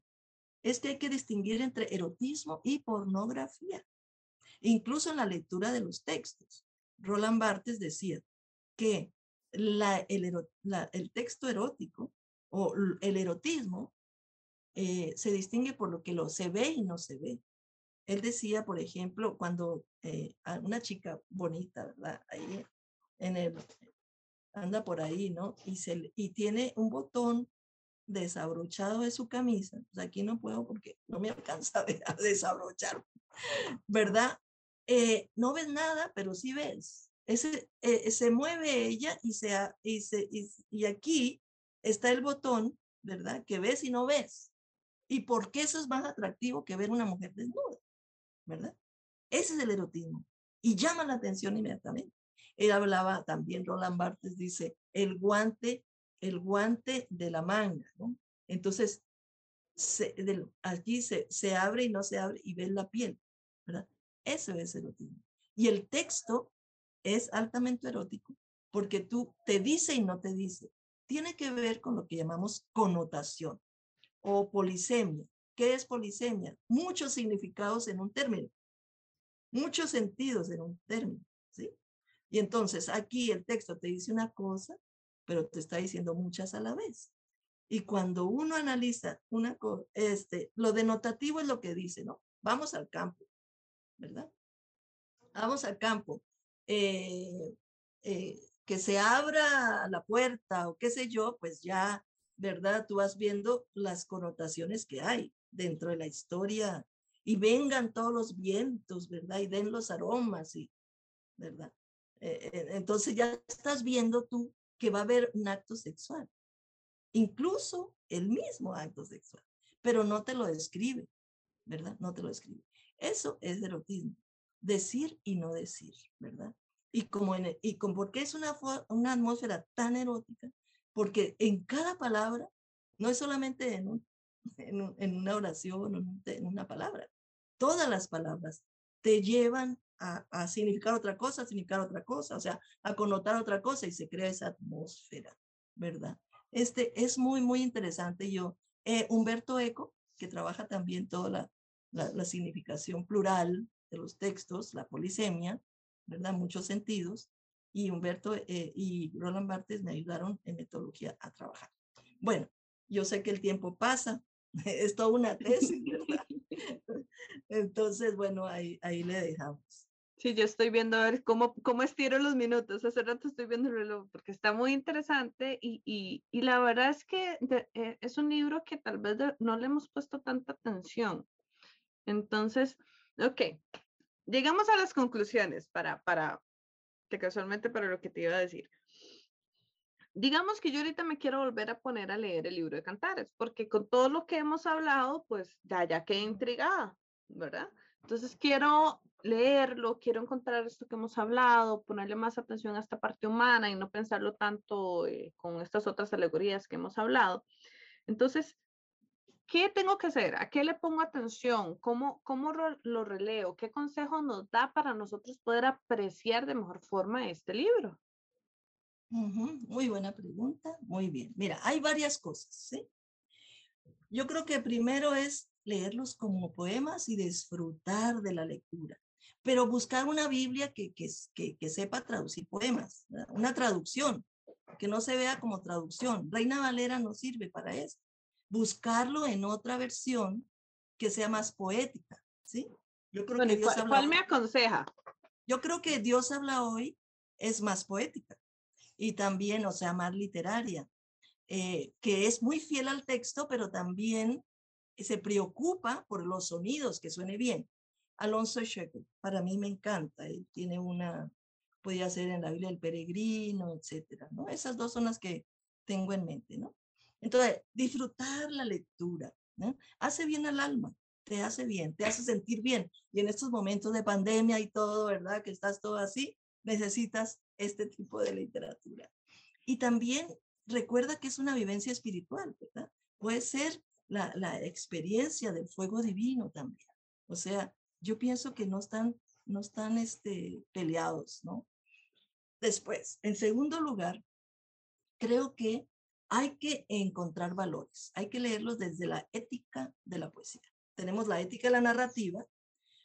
es que hay que distinguir entre erotismo y pornografía, incluso en la lectura de los textos. Roland Barthes decía que el, texto erótico o el erotismo eh, se distingue por lo que lo se ve y no se ve. Él decía, por ejemplo, cuando eh, una chica bonita. Ahí en el, anda por ahí, ¿no? Y, se, y tiene un botón desabrochado de su camisa. Pues aquí no puedo porque no me alcanza a desabrochar, ¿verdad? Eh, no ves nada, pero sí ves. Ese, se mueve ella y, se, y, y aquí está el botón, ¿verdad? Que ves y no ves. ¿Y por qué eso es más atractivo que ver una mujer desnuda? ¿Verdad? Ese es el erotismo. Y llama la atención inmediatamente. Él hablaba también, Roland Barthes dice, el guante, el guante de la manga, ¿no? Entonces, se, aquí se, se abre y no se abre y ves la piel. Eso es erotismo. Y el texto es altamente erótico porque tú te dice y no te dice. Tiene que ver con lo que llamamos connotación o polisemia. ¿Qué es polisemia? Muchos significados en un término, muchos sentidos en un término, ¿sí? Y entonces aquí el texto te dice una cosa, pero te está diciendo muchas a la vez. Y cuando uno analiza una cosa, este, lo denotativo es lo que dice, ¿no? Vamos al campo, ¿verdad? Vamos al campo. Eh, eh, que se abra la puerta o qué sé yo, pues ya ¿verdad? Tú vas viendo las connotaciones que hay dentro de la historia y vengan todos los vientos, ¿verdad? Y den los aromas, y, ¿verdad? Eh, entonces ya estás viendo tú que va a haber un acto sexual, incluso el mismo acto sexual, pero no te lo describe, ¿verdad? No te lo describe. Eso es erotismo, decir y no decir, ¿verdad? Y como en, y con porque es una, una atmósfera tan erótica, porque en cada palabra, no es solamente en, en, una oración, en una palabra, todas las palabras te llevan a, a, significar otra cosa, a significar otra cosa, o sea, a connotar otra cosa y se crea esa atmósfera, ¿verdad? Este es muy, muy interesante. Yo, eh, Humberto Eco, que trabaja también toda la, la, la, significación plural de los textos, la polisemia, ¿verdad? Muchos sentidos y Humberto eh, y Roland Barthes me ayudaron en metodología a trabajar. Bueno, yo sé que el tiempo pasa, es toda una tesis, ¿verdad? Entonces, bueno, ahí, ahí le dejamos. Sí, yo estoy viendo a ver cómo, cómo estiro los minutos. Hace rato estoy viendo el reloj porque está muy interesante y, y, y la verdad es que eh, es un libro que tal vez no le hemos puesto tanta atención. Entonces, ok, llegamos a las conclusiones para, para, que casualmente para lo que te iba a decir. Digamos que yo ahorita me quiero volver a poner a leer el libro de Cantares, porque con todo lo que hemos hablado, pues ya, ya quedé intrigada, ¿verdad? Entonces quiero leerlo, quiero encontrar esto que hemos hablado, ponerle más atención a esta parte humana y no pensarlo tanto eh, con estas otras alegorías que hemos hablado. Entonces, ¿Qué tengo que hacer? ¿A qué le pongo atención? ¿Cómo, cómo lo releo? ¿Qué consejo nos da para nosotros poder apreciar de mejor forma este libro? Muy buena pregunta. Muy bien. Mira, hay varias cosas. ¿sí? Yo creo que primero es leerlos como poemas y disfrutar de la lectura, pero buscar una Biblia que, que, que, sepa traducir poemas, una traducción, que no se vea como traducción. Reina Valera no sirve para eso. Buscarlo en otra versión que sea más poética, ¿sí? Yo creo que Dios ¿cuál, me aconseja? Yo creo que Dios habla hoy es más poética y también, o sea, más literaria, eh, que es muy fiel al texto, pero también se preocupa por los sonidos, que suene bien. Alonso Shekel, para mí me encanta, él tiene una, podría ser en la Biblia el peregrino, etcétera, ¿no? Esas dos son las que tengo en mente, ¿no? Entonces, disfrutar la lectura. Hace bien al alma, te hace bien, te hace sentir bien. Y en estos momentos de pandemia y todo, ¿verdad? Que estás todo así, necesitas este tipo de literatura. Y también recuerda que es una vivencia espiritual, ¿verdad? Puede ser la, la experiencia del fuego divino también. O sea, yo pienso que no están, no están este, peleados, ¿no? Después, en segundo lugar, creo que hay que encontrar valores, hay que leerlos desde la ética de la poesía. Tenemos la ética de la narrativa,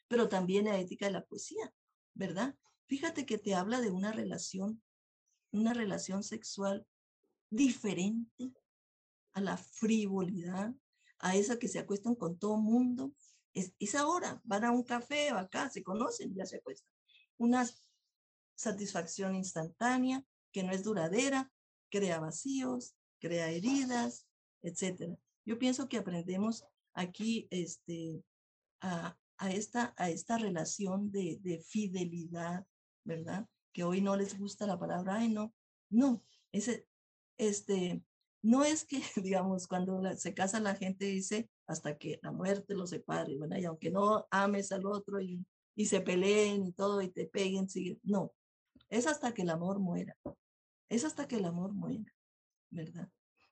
pero también la ética de la poesía, ¿verdad? Fíjate que te habla de una relación, una relación sexual diferente a la frivolidad, a esa que se acuestan con todo mundo. Es, ahora, van a un café o acá, se conocen, ya se acuestan. Una satisfacción instantánea que no es duradera, crea vacíos, crea heridas, etcétera. Yo pienso que aprendemos aquí este, a, esta, a esta relación de, de fidelidad, ¿verdad? Que hoy no les gusta la palabra, ay, no, no, ese, este, no es que, digamos, cuando se casa la gente dice hasta que la muerte los separe, ¿verdad? Y aunque no ames al otro y, y se peleen y todo y te peguen, sigue, no, es hasta que el amor muera, es hasta que el amor muera, ¿verdad?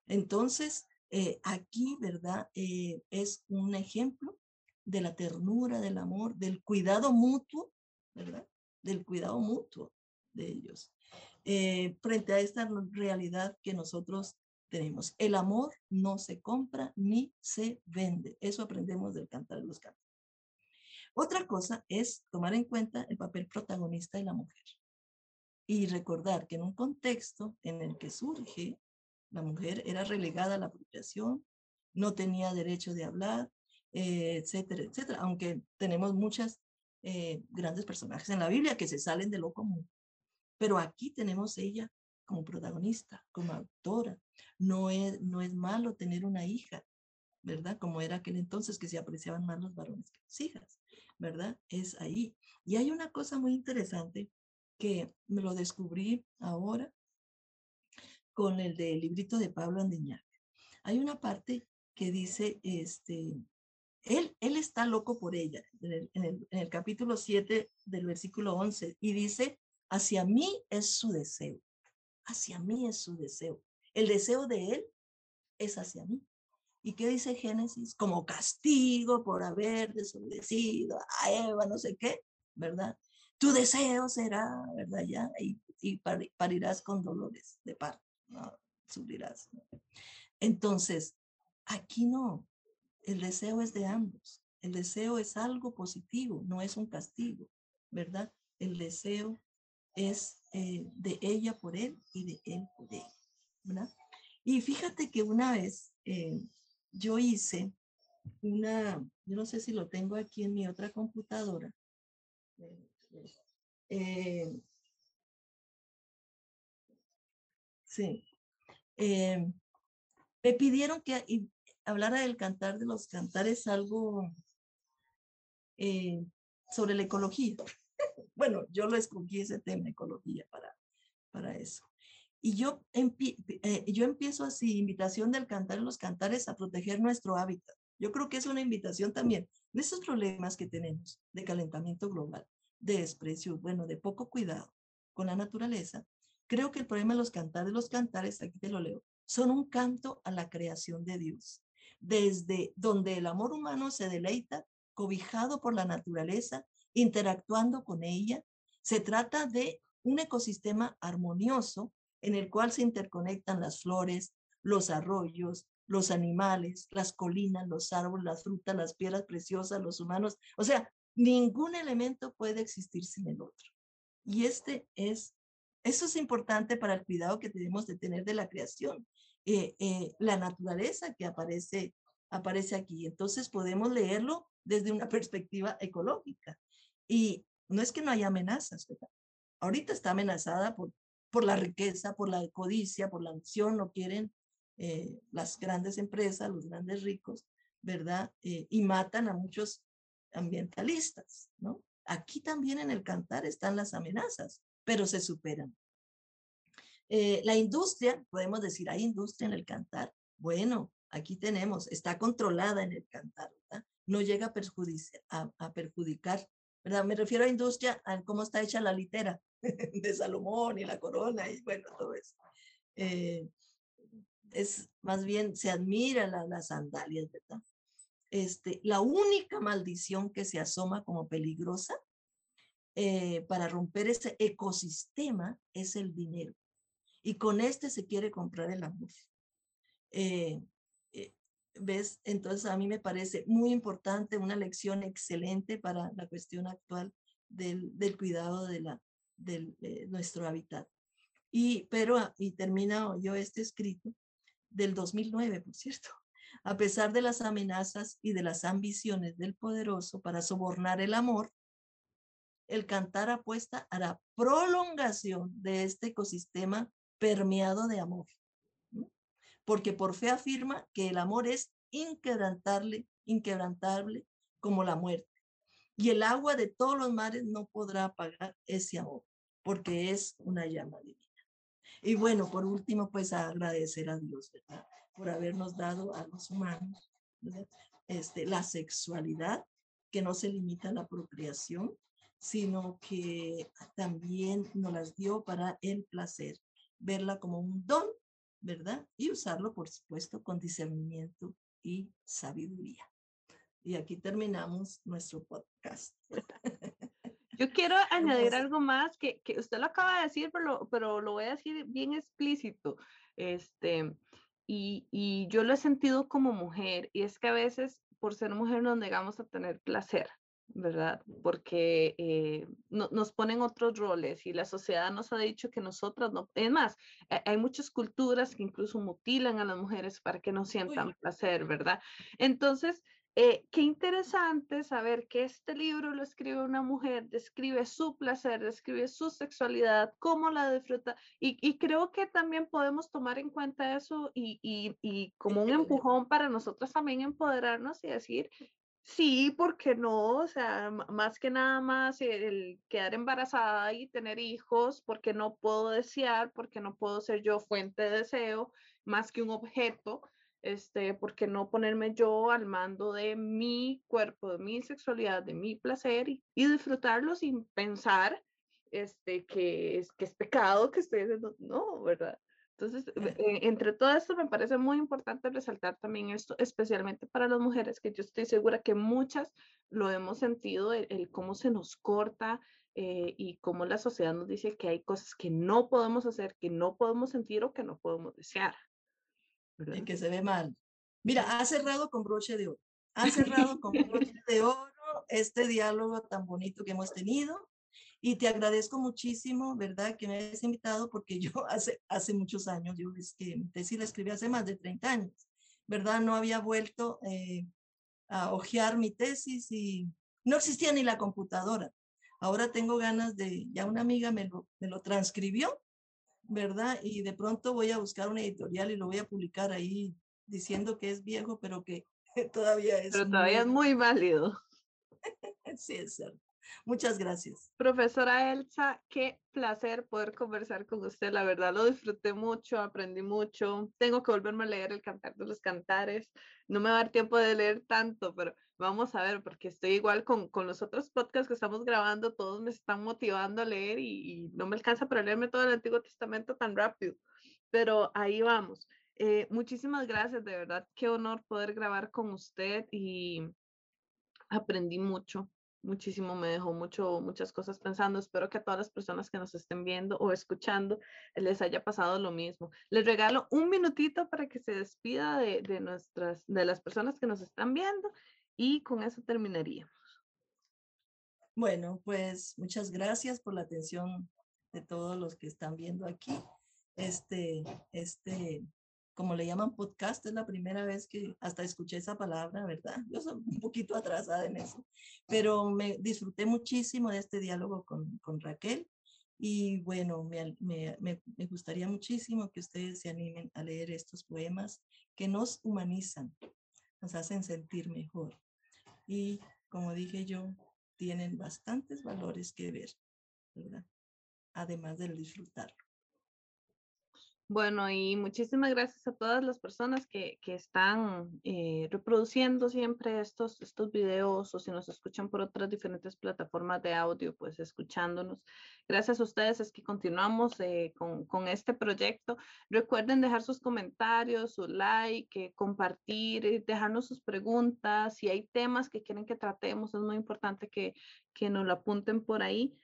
Entonces, eh, aquí, ¿verdad? Eh, es un ejemplo de la ternura, del amor, del cuidado mutuo, ¿verdad? del cuidado mutuo de ellos, eh, frente a esta realidad que nosotros tenemos. El amor no se compra ni se vende. Eso aprendemos del cantar de los cantos. Otra cosa es tomar en cuenta el papel protagonista de la mujer y recordar que en un contexto en el que surge, la mujer era relegada a la apropiación, no tenía derecho de hablar, eh, etcétera, etcétera, aunque tenemos muchas eh, grandes personajes en la Biblia que se salen de lo común. Pero aquí tenemos ella como protagonista, como autora. No es, no es malo tener una hija, ¿verdad? Como era aquel entonces que se apreciaban más los varones que las hijas, ¿verdad? Es ahí. Y hay una cosa muy interesante que me lo descubrí ahora con el del librito de Pablo Andeñac. Hay una parte que dice, este, él, él está loco por ella, en el, en el, capítulo 7 del versículo 11, y dice, hacia mí es su deseo, hacia mí es su deseo. El deseo de él es hacia mí. ¿Y qué dice Génesis? Como castigo por haber desobedecido a Eva, no sé qué, ¿verdad? Tu deseo será, ¿verdad? Ya, y, y parirás con dolores de parto, ¿no? Sufrirás. Entonces, aquí no, el deseo es de ambos. El deseo es algo positivo, no es un castigo, ¿verdad? El deseo es eh, de ella por él y de él por ella. Y fíjate que una vez eh, yo hice una, yo no sé si lo tengo aquí en mi otra computadora. Eh, sí. me pidieron que hablara del cantar de los cantares algo eh, sobre la ecología. bueno, yo lo escogí ese tema, ecología, para, para eso. Y yo, eh, yo empiezo así, invitación del cantar de los cantares a proteger nuestro hábitat. Yo creo que es una invitación también de esos problemas que tenemos de calentamiento global, de desprecio, bueno, de poco cuidado con la naturaleza. Creo que el problema de los cantares, los cantares, aquí te lo leo, son un canto a la creación de Dios desde donde el amor humano se deleita, cobijado por la naturaleza, interactuando con ella. Se trata de un ecosistema armonioso en el cual se interconectan las flores, los arroyos, los animales, las colinas, los árboles, las frutas, las piedras preciosas, los humanos. O sea, ningún elemento puede existir sin el otro. Y este es, eso es importante para el cuidado que tenemos de tener de la creación. Eh, eh, la naturaleza que aparece, aparece aquí. Entonces podemos leerlo desde una perspectiva ecológica. Y no es que no haya amenazas, ¿verdad? Ahorita está amenazada por, por la riqueza, por la codicia, por la ambición, no quieren eh, las grandes empresas, los grandes ricos, ¿verdad? y matan a muchos ambientalistas, ¿no? Aquí también en el cantar están las amenazas, pero se superan. Eh, la industria, podemos decir, hay industria en el cantar. Bueno, aquí tenemos, está controlada en el cantar, ¿verdad? No llega a, perjudicar, a, perjudicar, ¿verdad? Me refiero a industria, a cómo está hecha la litera de Salomón y la corona y bueno, todo eso. Eh, es más bien, se admira las sandalias, ¿verdad? Este, la única maldición que se asoma como peligrosa eh, para romper ese ecosistema es el dinero. Y con este se quiere comprar el amor. Eh, eh, ¿Ves? Entonces a mí me parece muy importante, una lección excelente para la cuestión actual del, del cuidado de, la, de nuestro hábitat. Y, pero, ah, y termino yo este escrito del 2009, por cierto a pesar de las amenazas y de las ambiciones del poderoso para sobornar el amor, el cantar apuesta a la prolongación de este ecosistema permeado de amor. Porque por fe afirma que el amor es inquebrantable, inquebrantable como la muerte. Y el agua de todos los mares no podrá apagar ese amor, porque es una llama divina. Y bueno, por último, pues agradecer a Dios, ¿verdad? por habernos dado a los humanos este, la sexualidad, que no se limita a la procreación, sino que también nos las dio para el placer, verla como un don, ¿verdad? Y usarlo, por supuesto, con discernimiento y sabiduría. Y aquí terminamos nuestro podcast. Yo quiero añadir algo más que, que, usted lo acaba de decir, pero, pero lo voy a decir bien explícito. Este, y, yo lo he sentido como mujer y es que a veces por ser mujer nos negamos a tener placer, ¿verdad? Porque eh, nos ponen otros roles y la sociedad nos ha dicho que nosotras no, es más, hay muchas culturas que incluso mutilan a las mujeres para que no sientan placer, ¿verdad? Entonces, eh, qué interesante saber que este libro lo escribe una mujer, describe su placer, describe su sexualidad, cómo la disfruta, y, creo que también podemos tomar en cuenta eso y, y, como un empujón para nosotros también empoderarnos y decir, sí, ¿por qué no? O sea, más que nada más el quedar embarazada y tener hijos, porque no puedo desear, porque no puedo ser yo fuente de deseo, más que un objeto este, ¿por qué no ponerme yo al mando de mi cuerpo, de mi sexualidad, de mi placer y, disfrutarlo sin pensar este, que, es, que es pecado que estoy haciendo? No, ¿verdad? Entonces, e, entre todo esto me parece muy importante resaltar también esto, especialmente para las mujeres, que yo estoy segura que muchas lo hemos sentido, el, cómo se nos corta eh, y cómo la sociedad nos dice que hay cosas que no podemos hacer, que no podemos sentir o que no podemos desear y que se ve mal. Mira, ha cerrado con broche de oro. Ha cerrado con broche de oro este diálogo tan bonito que hemos tenido. Y te agradezco muchísimo, ¿verdad? Que me hayas invitado porque yo hace, hace muchos años, yo es que mi tesis la escribí hace más de 30 años, ¿verdad? No había vuelto eh, a hojear mi tesis y no existía ni la computadora. Ahora tengo ganas de, ya una amiga me lo, me lo transcribió ¿verdad? Y de pronto voy a buscar una editorial y lo voy a publicar ahí diciendo que es viejo, pero que todavía es. Pero todavía es muy válido. sí, es cierto. Muchas gracias. Profesora Elsa, qué placer poder conversar con usted. La verdad lo disfruté mucho, aprendí mucho. Tengo que volverme a leer el Cantar de los Cantares. No me va a dar tiempo de leer tanto, pero vamos a ver, porque estoy igual con, con los otros podcasts que estamos grabando, todos me están motivando a leer y, no me alcanza para leerme todo el Antiguo Testamento tan rápido, pero ahí vamos. Eh, muchísimas gracias, de verdad, qué honor poder grabar con usted y aprendí mucho, muchísimo, me dejó mucho, muchas cosas pensando. Espero que a todas las personas que nos estén viendo o escuchando les haya pasado lo mismo. Les regalo un minutito para que se despida de, de nuestras, de las personas que nos están viendo y con eso terminaríamos. Bueno, pues muchas gracias por la atención de todos los que están viendo aquí. Este, este, como le llaman podcast, es la primera vez que hasta escuché esa palabra, ¿verdad? Yo soy un poquito atrasada en eso, pero me disfruté muchísimo de este diálogo con, con Raquel y bueno, me, me, me, gustaría muchísimo que ustedes se animen a leer estos poemas que nos humanizan, nos hacen sentir mejor. Y como dije yo, tienen bastantes valores que ver, ¿verdad? Además del disfrutarlo. Bueno, y muchísimas gracias a todas las personas que, que están eh, reproduciendo siempre estos, estos videos o si nos escuchan por otras diferentes plataformas de audio, pues escuchándonos. Gracias a ustedes es que continuamos eh, con, con, este proyecto. Recuerden dejar sus comentarios, su like, eh, compartir, dejarnos sus preguntas. Si hay temas que quieren que tratemos, es muy importante que, que nos lo apunten por ahí.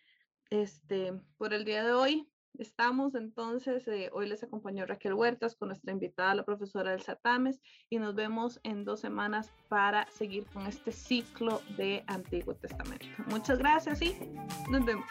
Este, por el día de hoy, Estamos entonces, eh, hoy les acompañó Raquel Huertas con nuestra invitada, la profesora Elsa Tames, y nos vemos en dos semanas para seguir con este ciclo de Antiguo Testamento. Muchas gracias y nos vemos.